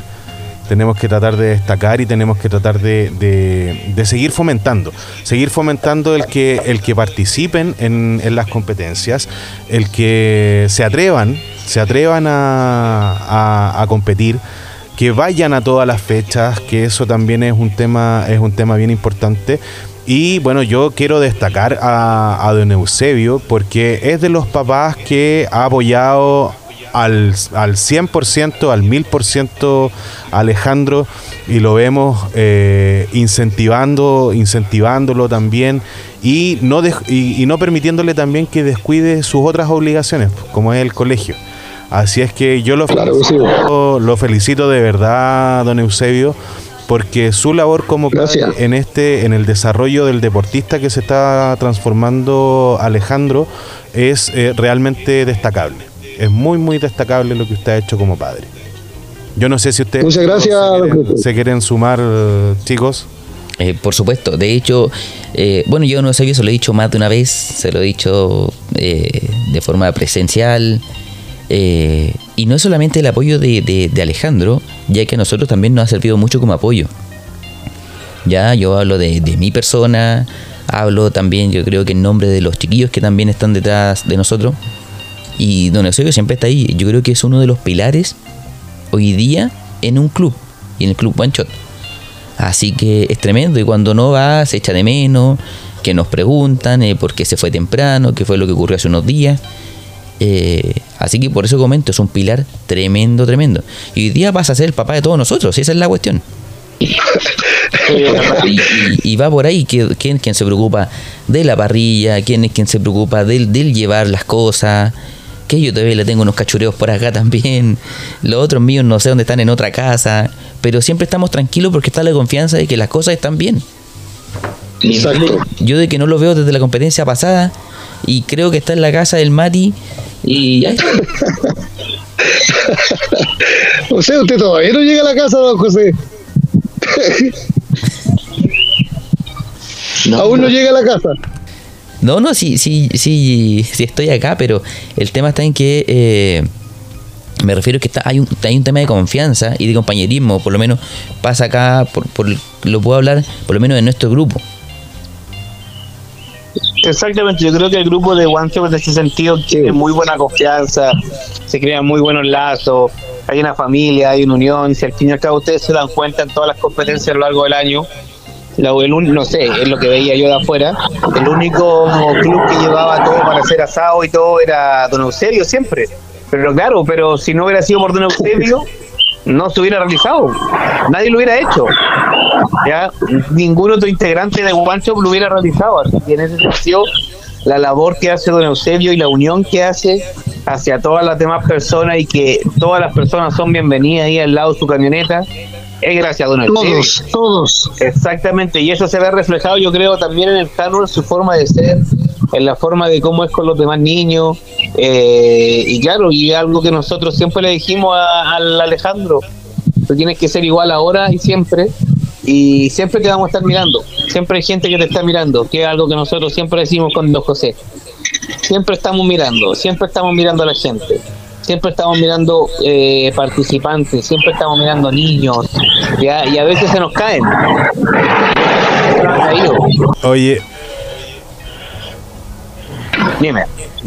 tenemos que tratar de destacar y tenemos que tratar de, de- seguir fomentando, seguir fomentando el que, el que participen en, en las competencias, el que se atrevan, se atrevan a, a- a competir, que vayan a todas las fechas, que eso también es un tema, es un tema bien importante. Y bueno, yo quiero destacar a, a don Eusebio porque es de los papás que ha apoyado al, al 100%, al 1000% a Alejandro y lo vemos eh, incentivando, incentivándolo también y no, y, y no permitiéndole también que descuide sus otras obligaciones, como es el colegio. Así es que yo lo Claro que sí. felicito, lo felicito de verdad, don Eusebio, porque su labor como Gracias. en este en el desarrollo del deportista que se está transformando Alejandro es eh, realmente destacable. Es muy muy destacable lo que usted ha hecho como padre. Yo no sé si ustedes Muchas gracias, se quieren, profe. se quieren sumar, chicos. Eh, por supuesto, de hecho, eh, bueno, yo no sé, yo se lo he dicho más de una vez, se lo he dicho eh, de forma presencial, eh, y no es solamente el apoyo de, de- de Alejandro, ya que a nosotros también nos ha servido mucho como apoyo. Ya, yo hablo de, de mi persona, hablo también, yo creo que en nombre de los chiquillos que también están detrás de nosotros, y Don Eusebio siempre está ahí, yo creo que es uno de los pilares hoy día en un club, y en el club One Shot. Así que es tremendo y cuando no va se echa de menos, que nos preguntan eh, por qué se fue temprano, qué fue lo que ocurrió hace unos días. Eh, así que por eso comento, es un pilar tremendo, tremendo. Y hoy día pasa a ser el papá de todos nosotros, esa es la cuestión. Y, y- y va por ahí, que- ¿quién, quién se preocupa de la parrilla? ¿Quién es quien se preocupa del, del llevar las cosas? Que yo todavía le tengo unos cachureos por acá también. Los otros míos no sé dónde están en otra casa. Pero siempre estamos tranquilos porque está la confianza de que las cosas están bien. Exacto. Yo de que no lo veo desde la competencia pasada y creo que está en la casa del Mati y ya está. *laughs* O sea, usted todavía no llega a la casa, don José. Aún no llega a la casa. No, no, sí, sí, sí, sí estoy acá, pero el tema está en que eh, me refiero que está, hay, un, hay un tema de confianza y de compañerismo, por lo menos pasa acá, por, por- lo puedo hablar, por lo menos en nuestro grupo. Exactamente, yo creo que el grupo de One Shot en ese sentido tiene muy buena confianza, se crean muy buenos lazos, hay una familia, hay una unión, si al fin y al cabo ustedes se dan cuenta en todas las competencias a lo largo del año, la- el no sé, es lo que veía yo de afuera, el único club que llevaba todo para hacer asado y todo era Don Eusebio siempre, pero claro, pero si no hubiera sido por Don Eusebio, no se hubiera realizado, nadie lo hubiera hecho. Ya ningún otro integrante de Shop lo hubiera realizado. Así que en ese sentido, la labor que hace Don Eusebio y la unión que hace hacia todas las demás personas y que todas las personas son bienvenidas ahí al lado de su camioneta, es gracias a Don Eusebio. Todos, todos. Exactamente, y eso se ve reflejado, yo creo, también en el en su forma de ser, en la forma de cómo es con los demás niños. eh, y claro, y algo que nosotros siempre le dijimos al Alejandro: tú tienes que ser igual ahora y siempre, y siempre te vamos a estar mirando. Siempre hay gente que te está mirando, que es algo que nosotros siempre decimos con Don José. Siempre estamos mirando, siempre estamos mirando a la gente. Siempre estamos mirando eh, participantes, siempre estamos mirando niños, ¿ya? y a veces se nos caen. Oye, Dime.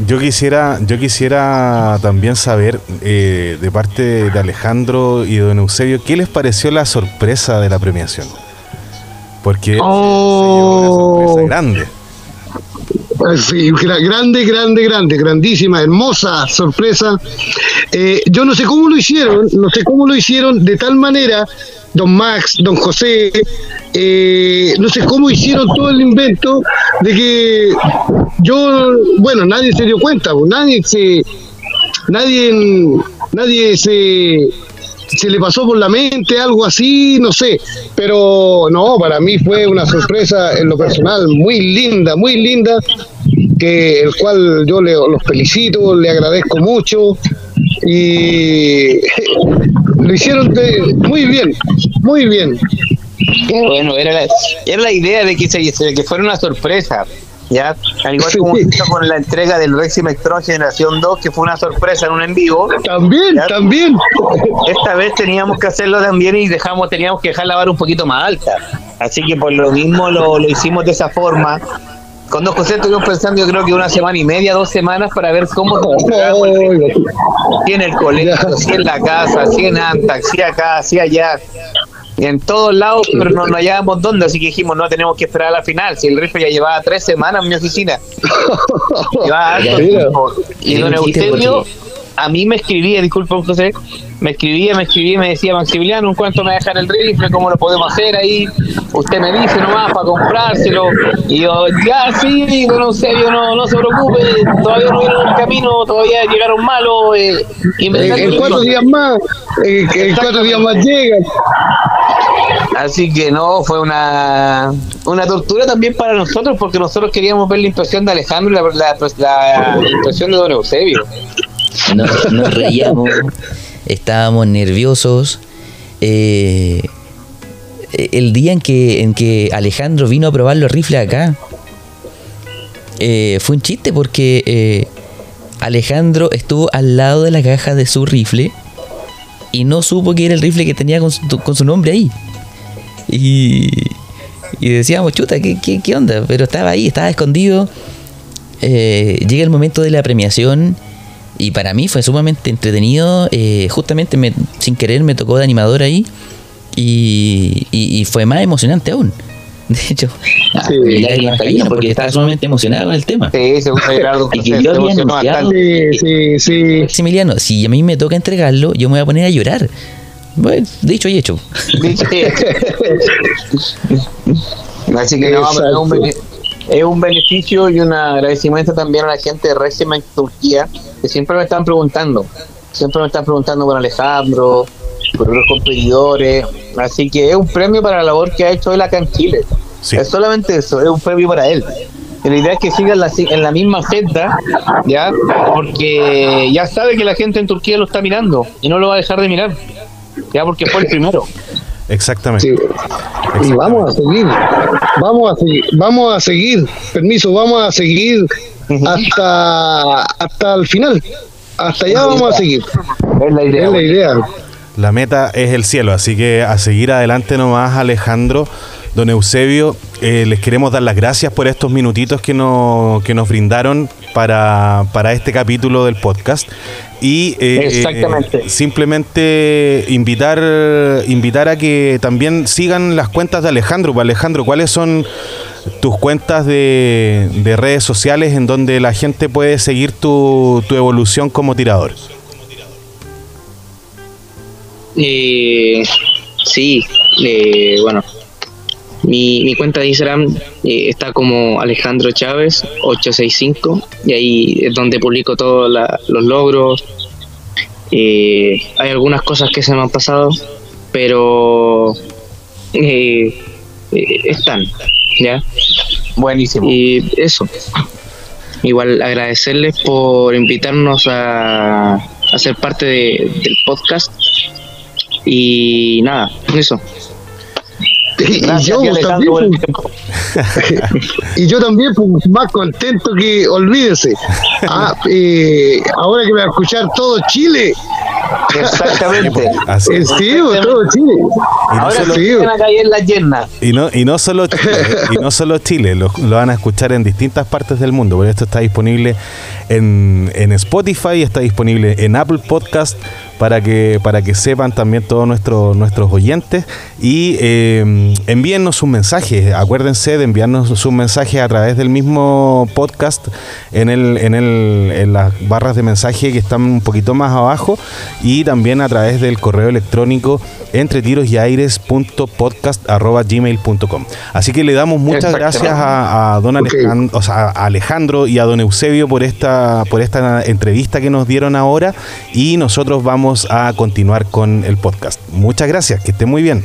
Yo quisiera, yo quisiera también saber eh, de parte de Alejandro y de Don Eusebio, ¿qué les pareció la sorpresa de la premiación? Porque se- se llevó una sorpresa grande. *laughs* Sí, gra- grande, grande, grande, grandísima, hermosa sorpresa. Eh, yo no sé cómo lo hicieron, no sé cómo lo hicieron de tal manera, don Max, don José, eh, no sé cómo hicieron todo el invento de que yo, bueno, nadie se dio cuenta, pues, nadie se, nadie, nadie se, se le pasó por la mente algo así, no sé, pero no, para mí fue una sorpresa en lo personal muy linda, muy linda, que el cual yo le, los felicito, le agradezco mucho y lo hicieron muy bien, muy bien. Qué bueno, era la, era la idea de que, se, de que fuera una sorpresa. ¿Ya? Al igual como *laughs* hizo con la entrega del Rexy Mectron Generación 2, que fue una sorpresa en un en vivo. También, Ya. también. Esta vez teníamos que hacerlo también y dejamos, teníamos que dejar la vara un poquito más alta. Así que por lo mismo lo, lo hicimos de esa forma. Con dos José estuvimos pensando, yo creo que una semana y media, dos semanas, para ver cómo si en el colegio, si en la casa, si en Antac, si acá, si allá, y en todos lados, pero no, no hallábamos dónde, así que dijimos, no tenemos que esperar a la final, si el rifle ya llevaba tres semanas en mi oficina, *laughs* llevaba tiempo. y don Eusebio a mí me escribía, disculpa José, me escribía, me escribía y me decía, Maximiliano, ¿en cuánto me dejar el rifle? ¿Cómo lo podemos hacer ahí? Usted me dice nomás para comprárselo. Y yo, ya sí, don Eusebio, no, no se preocupe, todavía no vieron el camino, todavía llegaron malos. Eh, en, inventando en cuatro días más, eh, que en cuatro días más llegan. Así que no, fue una, una tortura también para nosotros porque nosotros queríamos ver la impresión de Alejandro y la, la impresión de Don Eusebio. Nos, nos reíamos, estábamos nerviosos. Eh, el día en que, en que Alejandro vino a probar los rifles acá, eh, fue un chiste porque eh, Alejandro estuvo al lado de la caja de su rifle y no supo que era el rifle que tenía con su, con su nombre ahí. Y, y decíamos, chuta, ¿qué, qué, qué onda? Pero estaba ahí, estaba escondido. Eh, llega el momento de la premiación y para mí fue sumamente entretenido. eh, justamente me- sin querer me tocó de animador ahí y, y- y fue más emocionante aún. *laughs* De hecho, Sí. caían porque estaba sumamente emocionado con el tema. Sí, según Gerardo *laughs* Y que yo había anunciado. sí, sí. Maximiliano, si a mí me toca entregarlo, yo me voy a poner a llorar. Bueno, dicho y hecho. *laughs* Así que no, es un, es un beneficio y un agradecimiento también a la gente de Rexima en Turquía, que siempre me están preguntando, siempre me están preguntando por Alejandro, por los competidores, así que es un premio para la labor que ha hecho él acá en Chile. Sí. Es solamente eso, es un premio para él. La idea es que siga en la, en la misma senda, ¿ya? Porque ya sabe que la gente en Turquía lo está mirando y no lo va a dejar de mirar, ya porque fue el primero. Exactamente. Sí. Y vamos a seguir, vamos a seguir, vamos a seguir, permiso, vamos a seguir hasta hasta el final, hasta allá vamos a seguir, Es la idea. es la idea. La meta es el cielo, así que a seguir adelante nomás, Alejandro. Don Eusebio, eh, les queremos dar las gracias por estos minutitos que, no- que nos brindaron para, para este capítulo del podcast. Y eh, eh, simplemente invitar, invitar a que también sigan las cuentas de Alejandro. Pues, Alejandro, ¿cuáles son tus cuentas de, de redes sociales en donde la gente puede seguir tu, tu evolución como tirador? Eh, sí, eh, bueno, mi, mi cuenta de Instagram eh, está como Alejandro Chávez 865 y ahí es donde publico todos los logros. Eh, hay algunas cosas que se me han pasado, pero eh, eh, están, ¿ya? Buenísimo. Y eso. Igual agradecerles por invitarnos a, a ser parte de- del podcast. Y nada, eso. Y Gracias, yo Alejandro, por el también, tiempo. *laughs* y yo también pues, más contento que olvídese. Ah, eh, ahora que me va a escuchar todo Chile, Exactamente. *laughs* Así eh, es. sí, pues, todo Chile. Y no Ahora solo- sí van a caer las yernas. Y no, y no solo *laughs* Chile, y no solo Chile, lo, lo van a escuchar en distintas partes del mundo. Por esto está disponible en, en Spotify, está disponible en Apple Podcast para que, para que sepan también todos nuestros nuestros oyentes. Y eh, envíennos sus mensajes. Acuérdense de enviarnos sus mensajes a través del mismo podcast en el, en el, en las barras de mensaje que están un poquito más abajo. Y también a través del correo electrónico entre tiros y aires gmail.com Así que le damos muchas gracias a, a don Ok. Alejandro, o sea, a Alejandro y a don Eusebio por esta, por esta entrevista que nos dieron ahora y nosotros vamos a continuar con el podcast. Muchas gracias, que estén muy bien.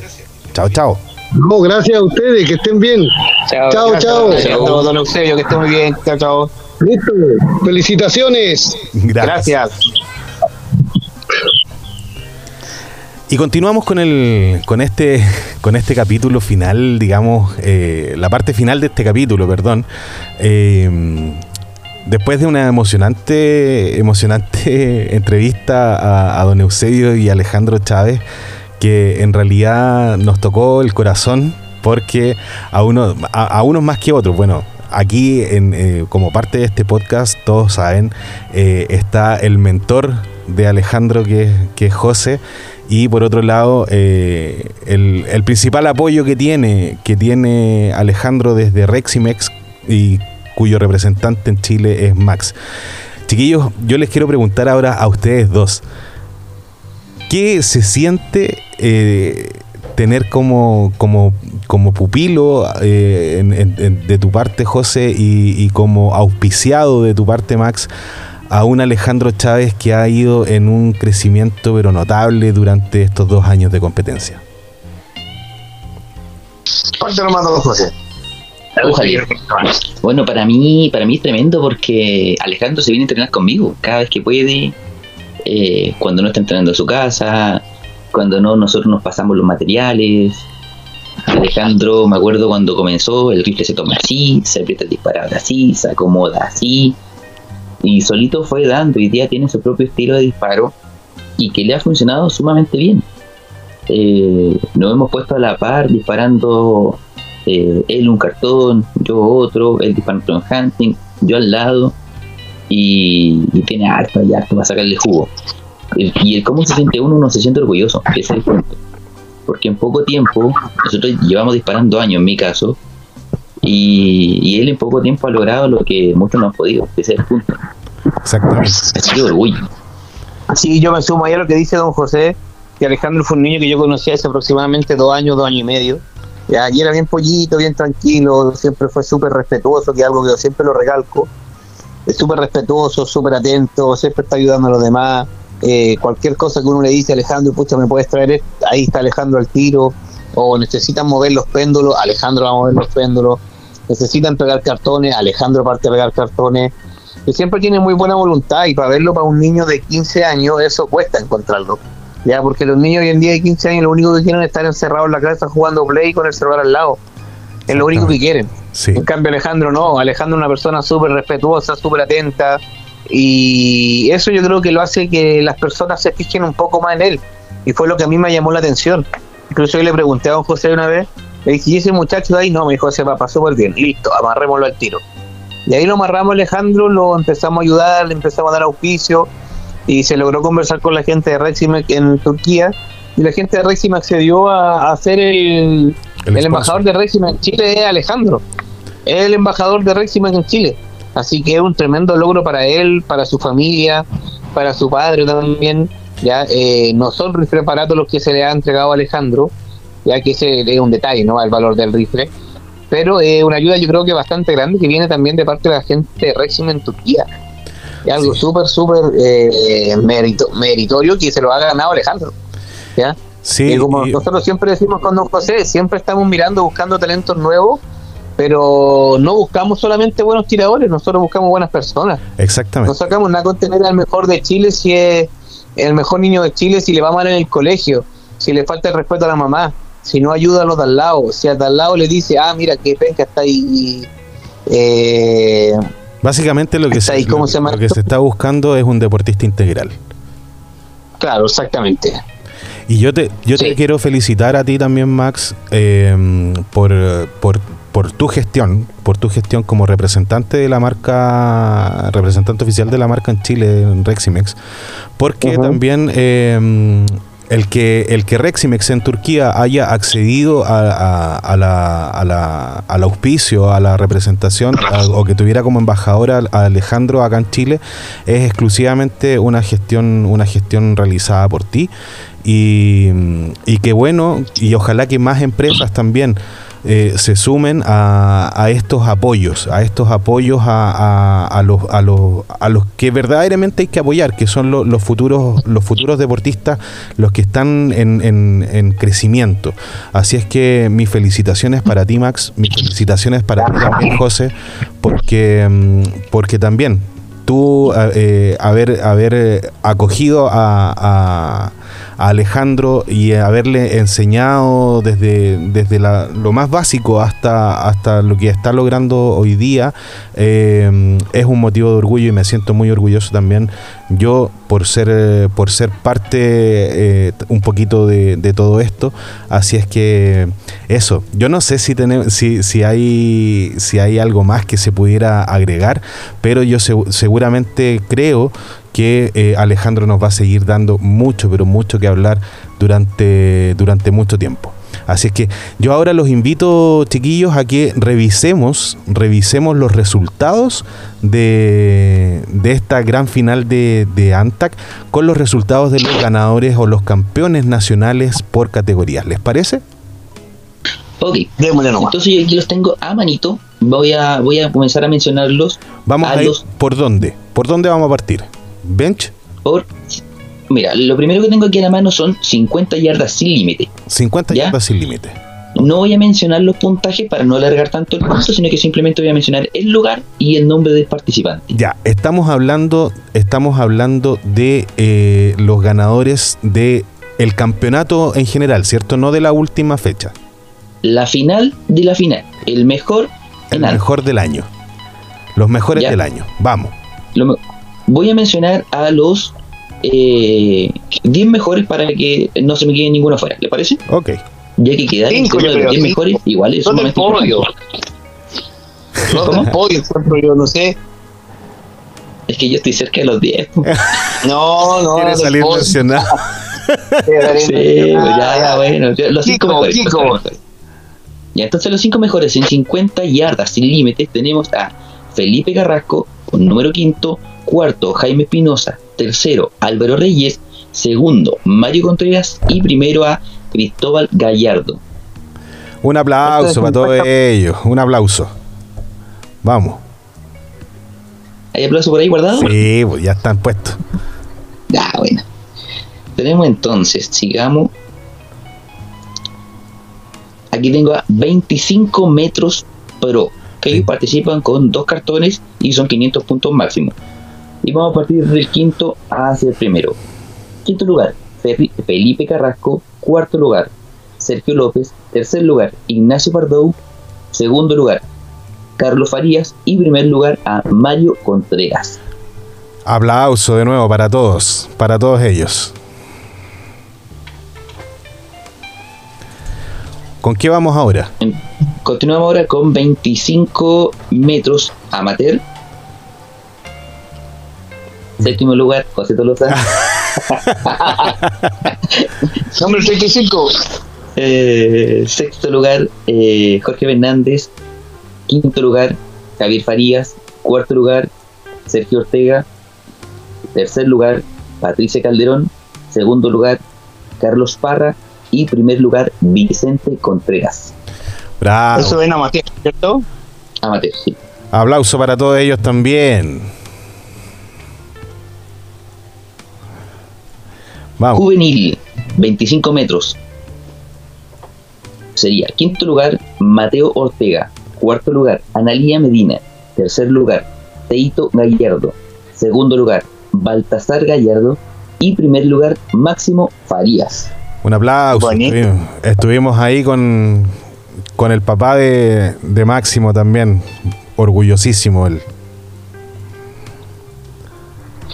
Chao, chao. No, gracias a ustedes, que estén bien. Chao. Chao, chao. Don Eusebio, que esté muy bien. Chao, chao. Listo. Felicitaciones. Gracias. Y continuamos con el con este con este capítulo final, digamos, eh, la parte final de este capítulo, perdón. Eh, después de una emocionante emocionante *laughs* entrevista a, don Eusebio y Alejandro Chávez, que en realidad nos tocó el corazón porque a uno a, a unos más que otros, bueno. Aquí, en, eh, como parte de este podcast, todos saben, eh, está el mentor de Alejandro, que, que es José, y por otro lado, eh, el, el principal apoyo que tiene, que tiene Alejandro desde Reximex y cuyo representante en Chile es Max. Chiquillos, yo les quiero preguntar ahora a ustedes dos. ¿Qué se siente eh, tener como, como, como pupilo eh, de tu parte, José, y, como auspiciado de tu parte, Max, a un Alejandro Chávez que ha ido en un crecimiento pero notable durante estos dos años de competencia? José. Bueno, para mí, para mí es tremendo porque Alejandro se viene a entrenar conmigo cada vez que puede, eh, cuando no está entrenando a su casa, cuando no, nosotros nos pasamos los materiales. Alejandro, me acuerdo cuando comenzó, el rifle se toma así, se aprieta el disparador así, se acomoda así, y solito fue dando, y día tiene su propio estilo de disparo, y que le ha funcionado sumamente bien. Eh, nos hemos puesto a la par disparando eh, él un cartón, yo otro, él disparando en hunting, yo al lado, y, y tiene harto y harto para sacarle jugo. El- y el cómo se siente uno, uno se siente orgulloso, ese es el punto. Porque en poco tiempo, nosotros llevamos disparando años en mi caso, y, y él en poco tiempo ha logrado lo que muchos no han podido, ese es el punto. Exactamente. De orgullo. Sí, yo me sumo ahí a lo que dice don José, que Alejandro fue un niño que yo conocí hace aproximadamente dos años, dos años y medio. Ya, y era bien pollito, bien tranquilo, siempre fue súper respetuoso, que es algo que yo siempre lo recalco. Es súper respetuoso, súper atento, siempre está ayudando a los demás. Eh, cualquier cosa que uno le dice, Alejandro, pucha, me puedes traer esto? ahí está Alejandro al tiro. O necesitan mover los péndulos, Alejandro va a mover los péndulos. Necesitan pegar cartones, Alejandro parte a pegar cartones que siempre tiene muy buena voluntad y para verlo para un niño de 15 años eso cuesta encontrarlo. Ya, porque los niños hoy en día de 15 años lo único que quieren es estar encerrados en la casa jugando play con el celular al lado. Es lo único que quieren. Sí. En cambio Alejandro no, Alejandro es una persona súper respetuosa, súper atenta y eso yo creo que lo hace que las personas se fijen un poco más en él y fue lo que a mí me llamó la atención. Incluso yo le pregunté a don José una vez, le dije, ¿y ese muchacho de ahí? No, me dijo, se va, pasó súper bien, listo, amarrémoslo al tiro. Y ahí lo amarramos Alejandro, lo empezamos a ayudar, le empezamos a dar auspicio y se logró conversar con la gente de Reximex en Turquía y la gente de Reximex accedió a, a ser el, El embajador de Reximex en Chile es Alejandro, es el embajador de Reximex en Chile. Así que es un tremendo logro para él, para su familia, para su padre también. Ya eh, no son rifles baratos los que se le ha entregado a Alejandro, ya que ese es un detalle, ¿no? El valor del rifle. Pero es una ayuda yo creo que bastante grande que viene también de parte de la gente de Reximex en Turquía. Es algo súper, súper eh, merito- meritorio que se lo ha ganado Alejandro. ¿ya? Sí, y como y- nosotros siempre decimos con don José, siempre estamos mirando, buscando talentos nuevos, pero no buscamos solamente buenos tiradores, nosotros buscamos buenas personas. No exactamente. sacamos nada con tener al mejor de Chile si es el mejor niño de Chile, si le va mal en el colegio, si le falta el respeto a la mamá, si no ayuda a los de al lado, si al de al lado le dice, ah, mira, qué penca está ahí. eh, Básicamente lo que, se, ahí, ¿cómo lo- se llama lo que esto? se está buscando es un deportista integral. claro, exactamente. Y yo te, yo te Sí. quiero felicitar a ti también, Max, eh, por, por, por tu gestión, por tu gestión como representante de la marca, representante oficial de la marca en Chile, en Reximex, porque también eh, el que el que Reximex en Turquía haya accedido a, la, la- al auspicio, a la representación, o que tuviera como embajador a, a Alejandro acá en Chile, es exclusivamente una gestión, una gestión realizada por ti. Y, y que bueno, y ojalá que más empresas también eh, se sumen a, a estos apoyos, a estos apoyos a, los, a, los, a los que verdaderamente hay que apoyar, que son lo- los futuros, los futuros deportistas, los que están en, en- en crecimiento. Así es que mis felicitaciones para ti, Max, mis felicitaciones para ti también, José, porque, mm, porque también tú eh, haber, haber eh, acogido a, a- a Alejandro y haberle enseñado desde, desde la- lo más básico hasta, hasta lo que está logrando hoy día eh, es un motivo de orgullo y me siento muy orgulloso también yo por ser eh, por ser parte eh, un poquito de, todo esto así es que eso yo no sé si tenemos si, si hay si hay algo más que se pudiera agregar pero yo segu- seguramente creo que eh, Alejandro nos va a seguir dando mucho, pero mucho que hablar durante, durante mucho tiempo. Así es que yo ahora los invito, chiquillos, a que revisemos, revisemos los resultados de, de esta gran final de, de ANTAC con los resultados de los ganadores o los campeones nacionales por categorías. ¿Les parece? Ok, Démosle nomás. entonces yo aquí los tengo a manito. Voy a, voy a comenzar a mencionarlos Vamos a a ir los por dónde. ¿Por dónde vamos a partir? ¿Bench? por... Mira, lo primero que tengo aquí a la mano son 50 yardas sin límite. 50 ¿Ya? yardas sin límite. No voy a mencionar los puntajes para no alargar tanto el curso, sino que simplemente voy a mencionar el lugar y el nombre del participante. Ya, estamos hablando, estamos hablando de eh, los ganadores de el campeonato en general, ¿cierto? No de la última fecha. La final de la final. El mejor El en algo. mejor del año. Los mejores Ya. del año. Vamos. Lo voy a mencionar a los eh, 10 mejores para que no se me quede ninguno fuera. ¿Le parece? Ok. Ya que quedar yo de los creo, 10 cinco. mejores, igual es ¿Dónde el sumamente podio? ¿Dónde ¿Cómo? podio? yo no sé. Es que yo estoy cerca de los 10. *laughs* No, no. Quiere salir mencionado. *laughs* Sí, pues ya, ya. bueno. ya, Los 5 Kiko, mejores. Kiko. cinco mejores. Ya, entonces los 5 mejores en 50 yardas sin límites tenemos a Felipe Carrasco con número quinto, cuarto Jaime Espinosa, tercero Álvaro Reyes, segundo Mario Contreras y primero a Cristóbal Gallardo. Un aplauso para todos ellos. Un aplauso. Vamos. ¿Hay aplauso por ahí guardado? Sí, pues ya están puestos. Ya, bueno. Tenemos entonces, sigamos. Aquí tengo a 25 metros pro, que ellos participan con dos cartones y son 500 puntos máximo. Y vamos a partir del quinto hacia el primero. Quinto lugar, Fe- Felipe Carrasco. Cuarto lugar, Sergio López. Tercer lugar, Ignacio Pardou. Segundo lugar, Carlos Farías. Y primer lugar, a Mario Contreras. Aplauso de nuevo para todos. Para todos ellos. ¿Con qué vamos ahora? Continuamos ahora con 25 metros amateur. Séptimo lugar, José Tolosa. *laughs* Número 35. Eh, sexto lugar, eh, Jorge Fernández. Quinto lugar, Javier Farías. Cuarto lugar, Sergio Ortega. Tercer lugar, Patricia Calderón. Segundo lugar, Carlos Parra. Y primer lugar, Vicente Contreras. Bravo. Eso es amateur, ¿cierto? Amateur, sí. Aplauso para todos ellos también. Vamos. Juvenil, 25 metros. Sería quinto lugar, Mateo Ortega. Cuarto lugar, Analía Medina. Tercer lugar, Teito Gallardo. Segundo lugar, Baltasar Gallardo. Y primer lugar, Máximo Farías. Un aplauso. Estuvimos, estuvimos ahí con, con el papá de, de Máximo también. Orgullosísimo él.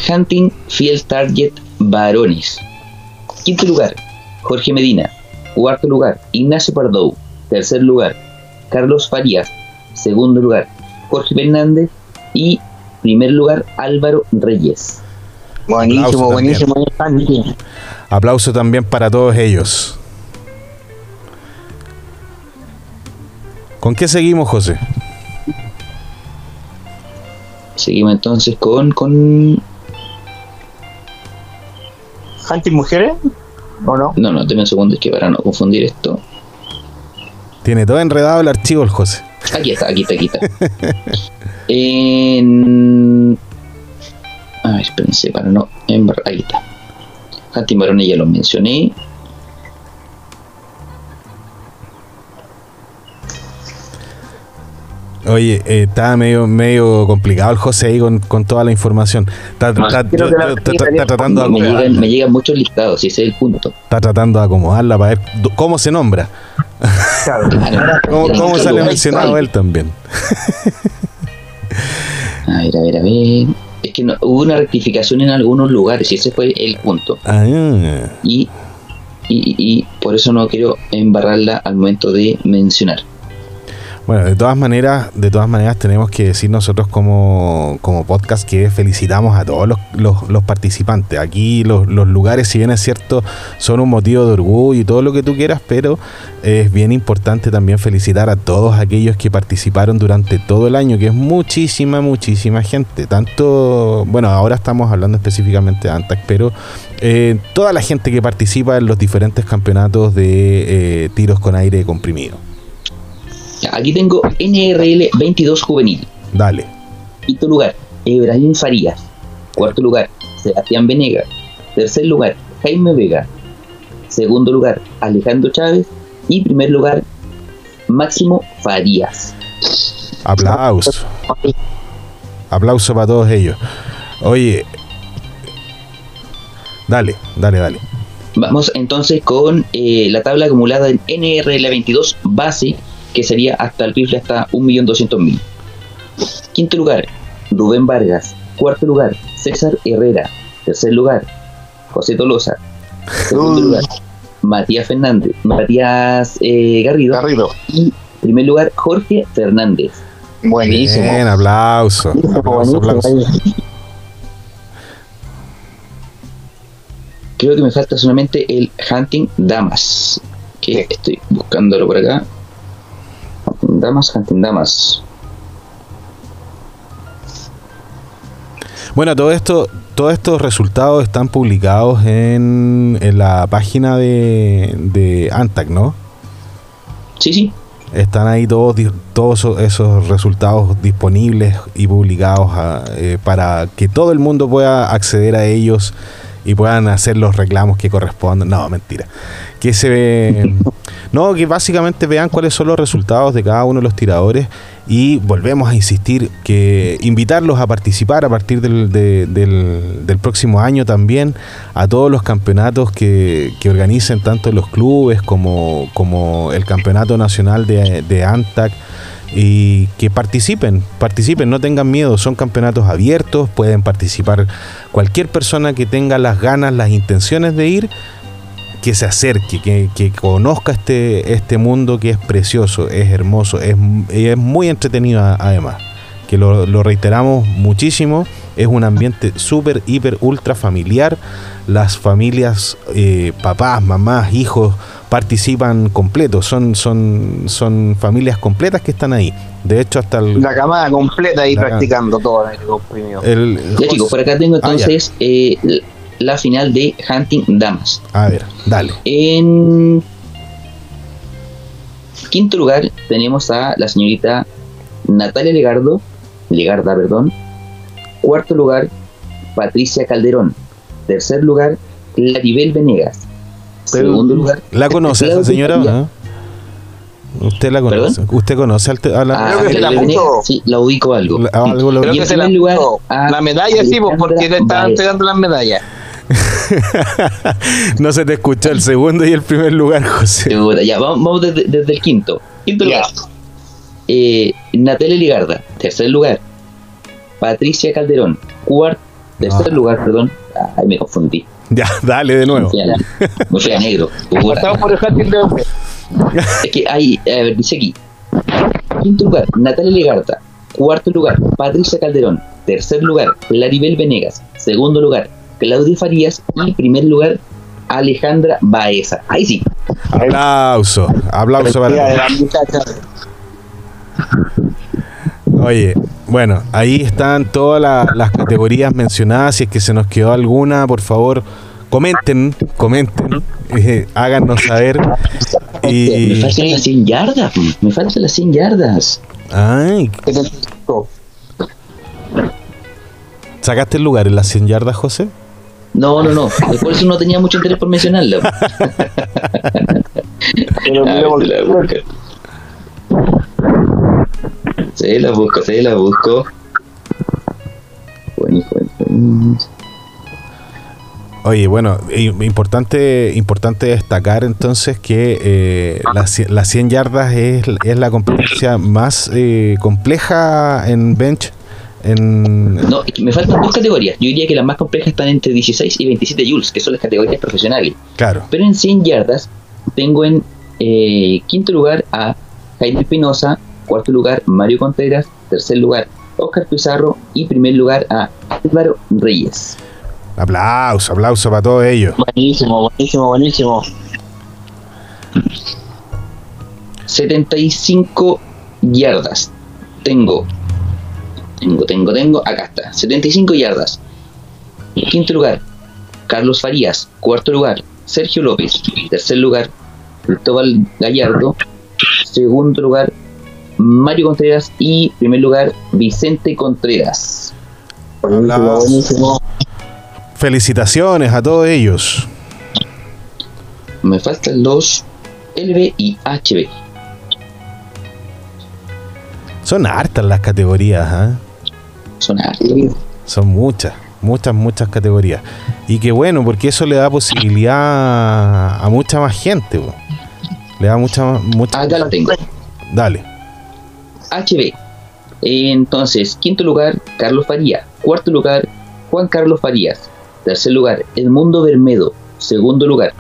Hunting Field Target Varones. Quinto lugar, Jorge Medina. Cuarto lugar, Ignacio Pardou. Tercer lugar, Carlos Farías. Segundo lugar, Jorge Fernández. Y primer lugar, Álvaro Reyes. Buenísimo, buenísimo. Aplauso también para todos ellos. ¿Con qué seguimos, José? Seguimos entonces con, con... ¿Hunting mujeres? ¿O no? No, no, denme un segundo, es que para no confundir esto. Tiene todo enredado el archivo el José. Aquí está, aquí está, aquí está. *laughs* En... A ver, espérense, para no... embarrar- Ahí está. Hunting Varones ya lo mencioné. Oye, eh, está medio, medio complicado el José ahí con, con toda la información. Está, está- Creo que la- está- está- está tratando de Me llegan, acomodarla. me llegan muchos listados, y ese es el punto. Está tratando de acomodarla para ver cómo se nombra. Claro. *laughs* ¿Cómo, sale mencionado él también? A ver, a ver, a ver. Es que no, hubo una rectificación en algunos lugares y ese fue el punto. Ah, Y, y, y por eso no quiero embarrarla al momento de mencionar. Bueno, de todas maneras, de todas maneras tenemos que decir nosotros como, como podcast que felicitamos a todos los, los- participantes. Aquí los, los lugares, si bien es cierto, son un motivo de orgullo y todo lo que tú quieras, pero es bien importante también felicitar a todos aquellos que participaron durante todo el año, que es muchísima, muchísima gente. Tanto, bueno, ahora estamos hablando específicamente de Antac, pero eh, toda la gente que participa en los diferentes campeonatos de eh, tiros con aire comprimido. Ya, Aquí tengo NRL 22 Juvenil. Dale. Quinto lugar, Ibrahim Farías. Cuarto lugar, Sebastián Venegas. Tercer lugar, Jaime Vega. Segundo lugar, Alejandro Chávez. Y primer lugar, Máximo Farías. Aplauso. Aplauso para todos ellos. Oye, dale, dale, dale. Vamos entonces con eh, la tabla acumulada en NRL22 base, que sería hasta el rifle hasta 1.200.000. Quinto lugar, Rubén Vargas. Cuarto lugar, César Herrera. Tercer lugar, José Tolosa. Segundo lugar, Matías Fernández. Matías eh, Garrido. Garrido. Y primer lugar, Jorge Fernández. Buenísimo. Bien, aplauso. Aplauso, aplauso. Creo que me falta solamente el Hunting Damas. Que estoy buscándolo por acá. Damas, Damas. Bueno, todo esto, todos estos resultados están publicados en, en la página de, de Antac, ¿no? Sí, sí. Están ahí todos, todos esos- resultados disponibles y publicados ah, eh, para que todo el mundo pueda acceder a ellos y puedan hacer los reclamos que correspondan. No, mentira. Que se *laughs* ve. No, que básicamente vean cuáles son los resultados de cada uno de los tiradores y volvemos a insistir que invitarlos a participar a partir del, de- del- del próximo año también a todos los campeonatos que, que organicen tanto los clubes como, como el campeonato nacional de, de ANTAC y que participen, participen, no tengan miedo, son campeonatos abiertos, pueden participar cualquier persona que tenga las ganas, las intenciones de ir, que se acerque, que, que conozca este, este mundo que es precioso, es hermoso, es, y es muy entretenido además. Que lo, lo reiteramos muchísimo, es un ambiente súper, hiper, ultra familiar. Las familias, eh, papás, mamás, hijos, participan completos, son, son, son familias completas que están ahí. De hecho, hasta el, La camada completa ahí practicando todo el comprimido. el- Ya chicos, por acá tengo Ah, entonces eh, la final de Hunting Damas. A ver, dale. En quinto lugar tenemos a la señorita Natalia Legardo, Legarda, perdón. Cuarto lugar, Patricia Calderón. Tercer lugar, Claribel Venegas. Segundo lugar, ¿La conoce esa señora? ¿Usted la conoce? ¿Usted conoce a la, a Creo que se la Claribel apuntó. Venegas, sí, la ubico algo. la- algo lo- Creo que se la primer lugar, puso. a La medalla sí, porque le estaban entregando las medallas. *laughs* no se te escuchó el segundo y el primer lugar, José. Ya, vamos, vamos desde, desde el quinto. Quinto lugar. Eh, Natalia Ligarda. Tercer lugar. Patricia Calderón. Cuarto. Tercer Ah. lugar, perdón. Ay, me confundí. Ya, dale de nuevo. me fui a negro. *laughs* Por el hunting de hombre. Es que hay, a ver, dice aquí. Quinto lugar, Natalia Legarta. Cuarto lugar, Patricia Calderón. Tercer lugar, Claribel Venegas. Segundo lugar, Claudia Farías. Y primer lugar, Alejandra Baeza. Ahí sí. Aplauso, aplauso para. Oye, bueno, ahí están todas la- las categorías mencionadas. Si es que se nos quedó alguna, por favor, comenten, comenten, eh, háganos saber. Me faltan las 100 yardas. mm, Me faltan las 100 yardas. Ay, ¿sacaste el lugar en las 100 yardas, José? No, no, no. Por eso no tenía mucho interés por mencionarlo. Pero A mira, la busco. Se la busco, se la busco. Bueno, Oye, bueno, importante, importante destacar entonces que eh, las, cien- las 100 yardas es, es la competencia más eh, compleja en bench. En, No, es que me faltan dos categorías. Yo diría que las más complejas están entre 16 y 27 joules, que son las categorías profesionales. claro, Pero en 100 yardas tengo en eh, quinto lugar a Jaime Espinosa, cuarto lugar Mario Contreras, tercer lugar Oscar Pizarro y primer lugar a Álvaro Reyes. aplauso, aplauso para todos ellos. Buenísimo, buenísimo, buenísimo. 75 yardas. Tengo, tengo, tengo, tengo, acá está, 75 yardas. Quinto lugar, Carlos Farías. Cuarto lugar, Sergio López. Tercer lugar, Cristóbal Gallardo. Segundo lugar, Mario Contreras. Y primer lugar, Vicente Contreras. Buenísimo. Felicitaciones a todos ellos. Me faltan los LB y HB. Son hartas las categorías, ¿ah? Son hartos. Son muchas, muchas, muchas categorías. Y qué bueno, porque eso le da posibilidad a mucha más gente. Le da mucha, más- mucha Acá lo tengo. Dale. HB. Entonces, quinto lugar, Carlos Faría. Cuarto lugar, Juan Carlos Farías. Tercer lugar, Edmundo Bermedo. Segundo lugar.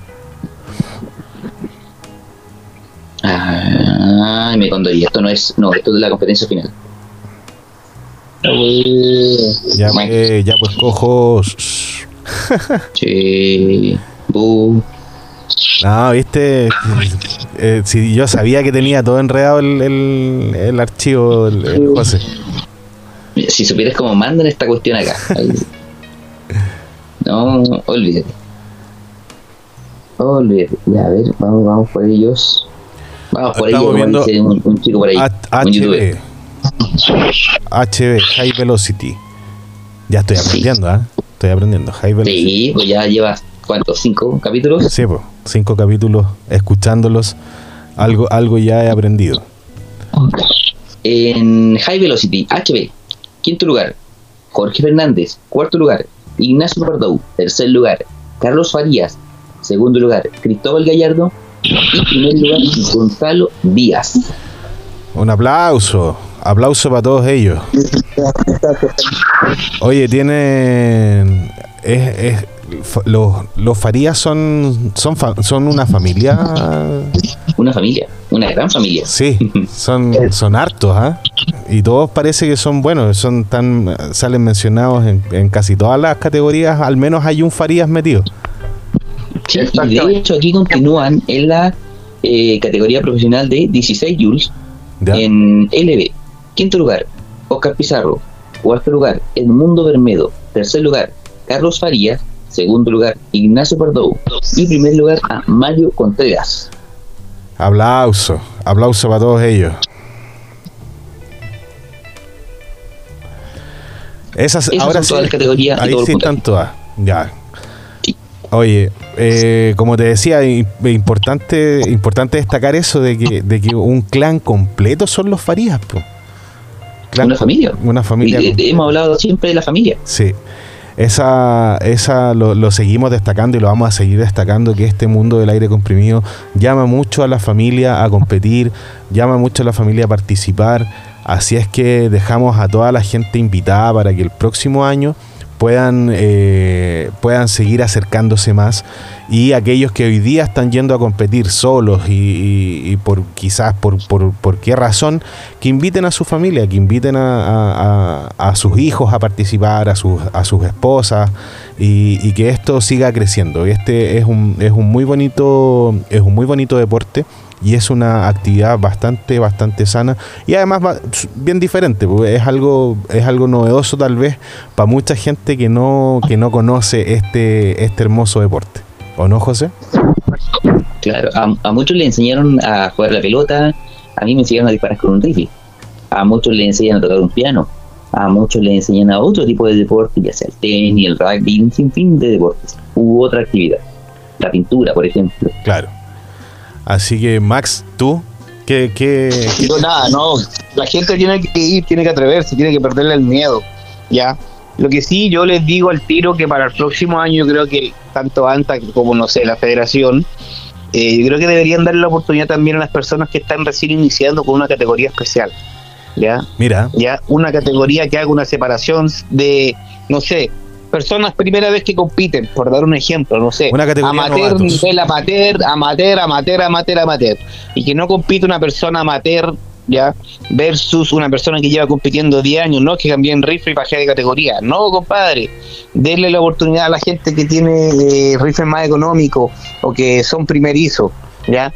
Ah, me condoría. Esto no es. No, esto es de la competencia final. Ya, pues, ya pues cojo. shh. Che. Bu. No, viste. Eh, si yo sabía que tenía todo enredado el, el, el archivo, el, el José. Si supieras cómo mandan esta cuestión acá. No, olvídate. Olvídate. Ya, a ver, vamos, vamos por ellos. Vamos por ellos, Estamos como dice un, un chico por ahí. H- un youtuber. HB. High Velocity. Ya estoy aprendiendo, ¿ah? Estoy aprendiendo. High Velocity. Sí, pues ya llevas, ¿cuántos? ¿Cinco capítulos? Sí, pues, cinco capítulos escuchándolos. Algo, algo ya he aprendido. En High Velocity, HB, quinto lugar, Jorge Fernández, cuarto lugar, Ignacio Pardou, tercer lugar, Carlos Farías, segundo lugar, Cristóbal Gallardo y primer lugar, Gonzalo Díaz. Un aplauso. Aplauso para todos ellos. Oye, tienen. Es, es- los, los Farías son, son, fa- son una familia. Una familia, una gran familia. Sí, *laughs* son, son hartos, ¿ah? Y todos parece que son buenos, son tan salen mencionados en, en casi todas las categorías, al menos hay un Farías metido. Sí, y de hecho aquí continúan en la eh, categoría profesional de 16 Jules ¿ya? en LB. Quinto lugar, Oscar Pizarro. Cuarto lugar, Edmundo Bermedo. Tercer lugar, Carlos Farías. Segundo lugar, Ignacio Pardou. Y primer lugar, a Mario Contreras. Aplauso, aplauso para todos ellos. Esas, Esas ahora son sí, todas las categorías ahí sí están todas. Ya. Sí. Oye, eh, como te decía, importante, importante destacar eso de que, de que un clan completo son los Farías, po. Una familia. Una familia. Y, hemos hablado siempre de la familia. Sí. Esa, esa lo, lo seguimos destacando y lo vamos a seguir destacando, que este mundo del aire comprimido llama mucho a la familia a competir, llama mucho a la familia a participar. Así es que dejamos a toda la gente invitada para que el próximo año puedan, eh, puedan seguir acercándose más y aquellos que hoy día están yendo a competir solos y, por quizás por, por, por qué razón, que inviten a su familia, que inviten a- a sus hijos a participar, a sus, a sus esposas y, y que esto siga creciendo. Este es un, es un muy bonito, es un muy bonito deporte y es una actividad bastante, bastante sana y además va- bien diferente, porque es algo, es algo novedoso tal vez para mucha gente que no, que no conoce este, este hermoso deporte. ¿O no, José? Claro, a, a muchos le enseñaron a jugar la pelota, a mí me enseñaron a disparar con un rifle, a muchos le enseñan a tocar un piano, a muchos le enseñan a otro tipo de deporte, ya sea el tenis, el rugby, un sinfín de deportes, u otra actividad, la pintura, por ejemplo. Claro. Así que, Max, tú, ¿qué, qué, qué- No, nada, no. La gente tiene que ir, tiene que atreverse, tiene que perderle el miedo. Ya. Lo que sí, yo les digo al tiro que para el próximo año, creo que tanto ANTA como, no sé, la federación, eh, yo creo que deberían darle la oportunidad también a las personas que están recién iniciando con una categoría especial. ¿Ya? Mira, ya una categoría que haga una separación de, no sé, personas primera vez que compiten, por dar un ejemplo, no sé, Una categoría amateur, novatos. nivel amateur, amateur, amateur, amateur, amateur, y que no compite una persona amateur, ya, versus una persona que lleva compitiendo 10 años, no que cambie en rifle y bajé de categoría, no, compadre, denle la oportunidad a la gente que tiene eh, rifles más económicos o que son primerizos, ya,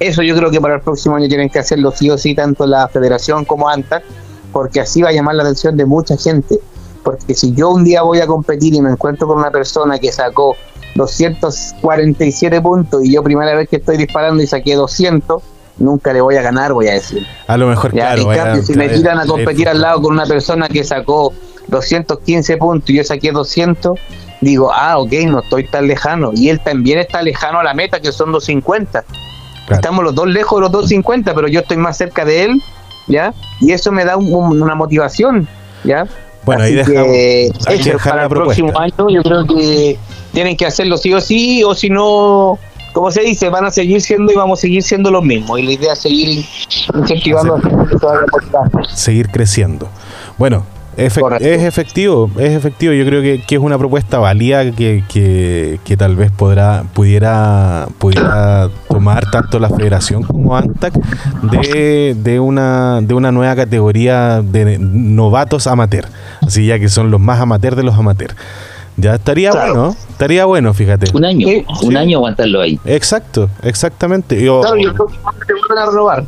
eso yo creo que para el próximo año tienen que hacerlo sí o sí, tanto la federación como ANTA, porque así va a llamar la atención de mucha gente. Porque si yo un día voy a competir y me encuentro con una persona que sacó 247 puntos y yo primera vez que estoy disparando y saqué 200, nunca le voy a ganar, voy a decir. a lo mejor, Ya, claro. en vaya- cambio, si me vaya- tiran a competir al lado con una persona que sacó 215 puntos y yo saqué 200, digo, ah, ok, no estoy tan lejano. Y él también está lejano a la meta, que son 250. Claro. Estamos los dos lejos de los 250, pero yo estoy más cerca de él ¿ya? Y eso me da un- un- una motivación, ¿ya? Bueno, ahí Así dejamos- que, hay que eso, dejar para la el próximo propuesta. año yo creo que tienen que hacerlo sí o sí, o si no, como se dice, van a seguir siendo y vamos a seguir siendo los mismos. Y la idea es seguir incentivando a vaya motivando. seguir creciendo. Bueno, efe- Correcto. es efectivo, es efectivo. Yo creo que, que es una propuesta válida que, que, que tal vez podrá, pudiera, pudiera tomar tanto la federación como ANTAC de, de, una, de una nueva categoría de novatos amateur. Así ya que son los más amateur de los amateur. Ya estaría Claro. bueno, estaría bueno, fíjate. Un año, Sí, un año aguantarlo ahí. Exacto, exactamente. Yo- Claro, y el próximo año te vuelven a renovar.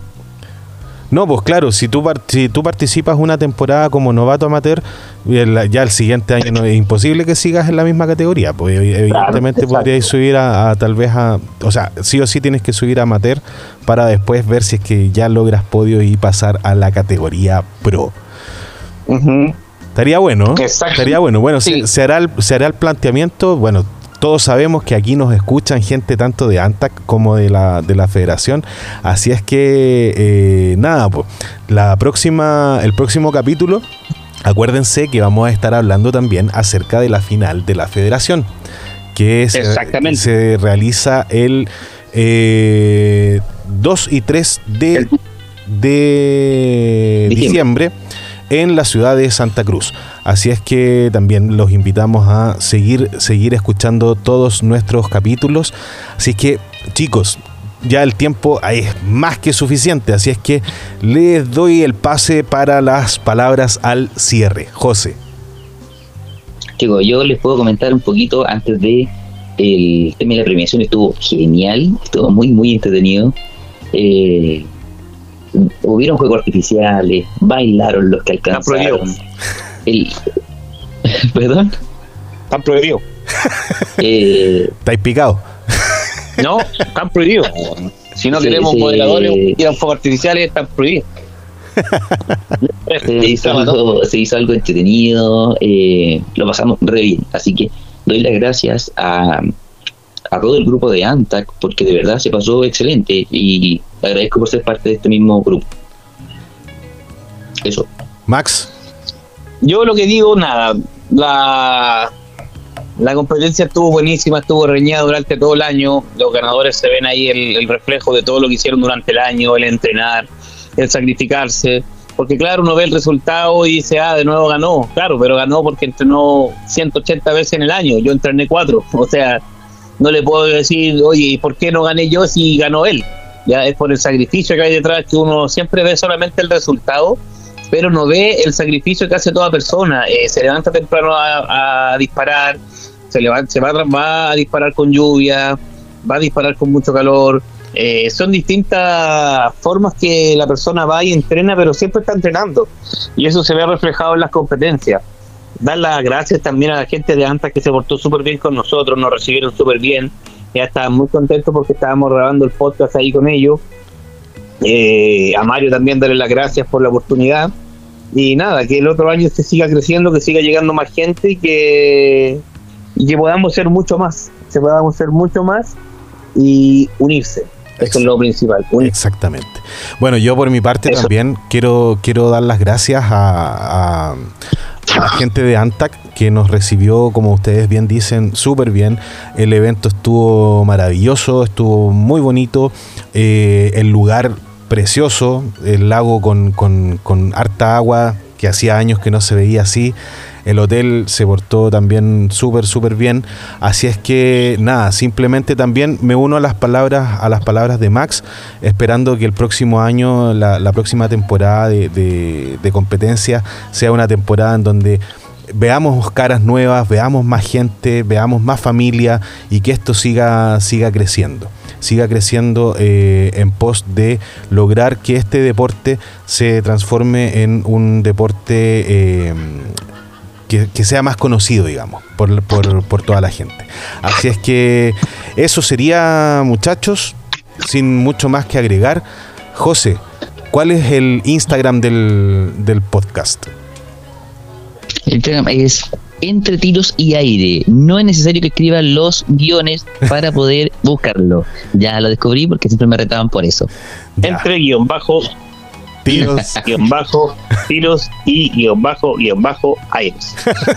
No, pues claro, si tú, si tú participas una temporada como novato amateur, el- ya el siguiente año no es imposible que sigas en la misma categoría. Pues evi- evidentemente exacto. podrías subir a, a tal vez a... O sea, sí o sí tienes que subir a amateur para después ver si es que ya logras podio y pasar a la categoría pro. Estaría bueno. Exacto. Estaría bueno. Bueno, se, Sí. se hará el, se hará el planteamiento. Bueno, todos sabemos que aquí nos escuchan gente tanto de ANTAC como de la, de la federación. Así es que, eh, nada, pues, la próxima, el próximo capítulo, acuérdense que vamos a estar hablando también acerca de la final de la federación. Que se, Exactamente. se realiza el eh, 2 y 3 de, de Diciembre. diciembre en la ciudad de Santa Cruz. Así es que también los invitamos a seguir, seguir escuchando todos nuestros capítulos. Así que, chicos, ya el tiempo es más que suficiente. Así es que les doy el pase para las palabras al cierre. José. Chicos, yo les puedo comentar un poquito antes de el tema de la premiación. Estuvo genial, estuvo muy, muy entretenido. Eh, hubieron juegos artificiales, bailaron los que alcanzaron. El, *laughs* Perdón. Están prohibidos. *laughs* Eh, ¿Estáis picados? No, están prohibidos. Si no Sí, queremos sí. moderadores que quieran fuegos artificiales, están prohibidos. *laughs* se, hizo algo, se hizo algo entretenido, eh, lo pasamos re bien. Así que doy las gracias a, a todo el grupo de ANTAC porque de verdad se pasó excelente y agradezco por ser parte de este mismo grupo. Eso. Max. Yo lo que digo, nada, la, la competencia estuvo buenísima, estuvo reñida durante todo el año, los ganadores se ven ahí el, el reflejo de todo lo que hicieron durante el año, el entrenar, el sacrificarse, porque claro, uno ve el resultado y dice, ah, de nuevo ganó, claro, pero ganó porque entrenó 180 veces en el año, yo entrené cuatro, *laughs* o sea, no le puedo decir, oye, ¿y por qué no gané yo si ganó él? Ya es por el sacrificio que hay detrás, que uno siempre ve solamente el resultado, pero no ve el sacrificio que hace toda persona. Eh, se levanta temprano a, disparar, se, levanta, se va, a disparar con lluvia, va a disparar con mucho calor. Eh, son distintas formas que la persona va y entrena, pero siempre está entrenando. Y eso se ve reflejado en las competencias. Dar las gracias también a la gente de ANTA que se portó súper bien con nosotros, nos recibieron súper bien. Ya estaban muy contentos porque estábamos grabando el podcast ahí con ellos. Eh, a Mario también darle las gracias por la oportunidad. Y nada, que el otro año se siga creciendo, que siga llegando más gente y que, y que podamos ser mucho más. Se podamos ser mucho más y unirse. Eso es lo principal. unirse. Exactamente. Bueno, yo por mi parte Eso. también quiero, quiero dar las gracias a la gente de Antac que nos recibió, como ustedes bien dicen, súper bien. El evento estuvo maravilloso, estuvo muy bonito. eh, el lugar precioso, el lago con, con- con harta agua, que hacía años que no se veía así. El hotel se portó también súper, súper bien. Así es que nada, simplemente también me uno a las palabras, a las palabras de Max, esperando que el próximo año, la, próxima temporada de, de- de competencia, sea una temporada en donde veamos caras nuevas, veamos más gente, veamos más familia y que esto siga, siga creciendo. Siga creciendo eh, en pos de lograr que este deporte se transforme en un deporte eh, que, sea más conocido, digamos, por, por- por toda la gente. Así es que eso sería, muchachos, sin mucho más que agregar. José, ¿cuál es el Instagram del, del podcast? Instagram es entre tiros y aire. No es necesario que escriban los guiones para *laughs* poder buscarlo. Ya lo descubrí porque siempre me retaban por eso. Ya. Entre guion bajo Tiros. *laughs* guion bajo, tiros y guion bajo, guion bajo, aires.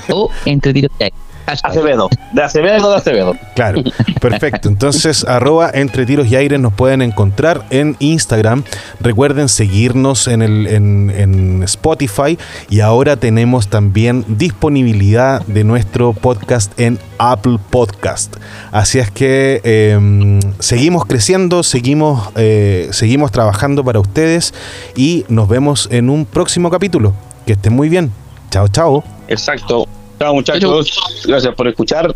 O entre tiros y aires. Acevedo, de Acevedo, de Acevedo. Claro, *laughs* perfecto. Entonces, arroba entre tiros y aires nos pueden encontrar en Instagram. Recuerden seguirnos en, el, en, en Spotify y ahora tenemos también disponibilidad de nuestro podcast en Apple Podcast. Así es que eh, seguimos creciendo, seguimos, eh, seguimos trabajando para ustedes y nos vemos en un próximo capítulo. Que estén muy bien. Chao, chao. Exacto. Chao muchachos, gracias por escuchar.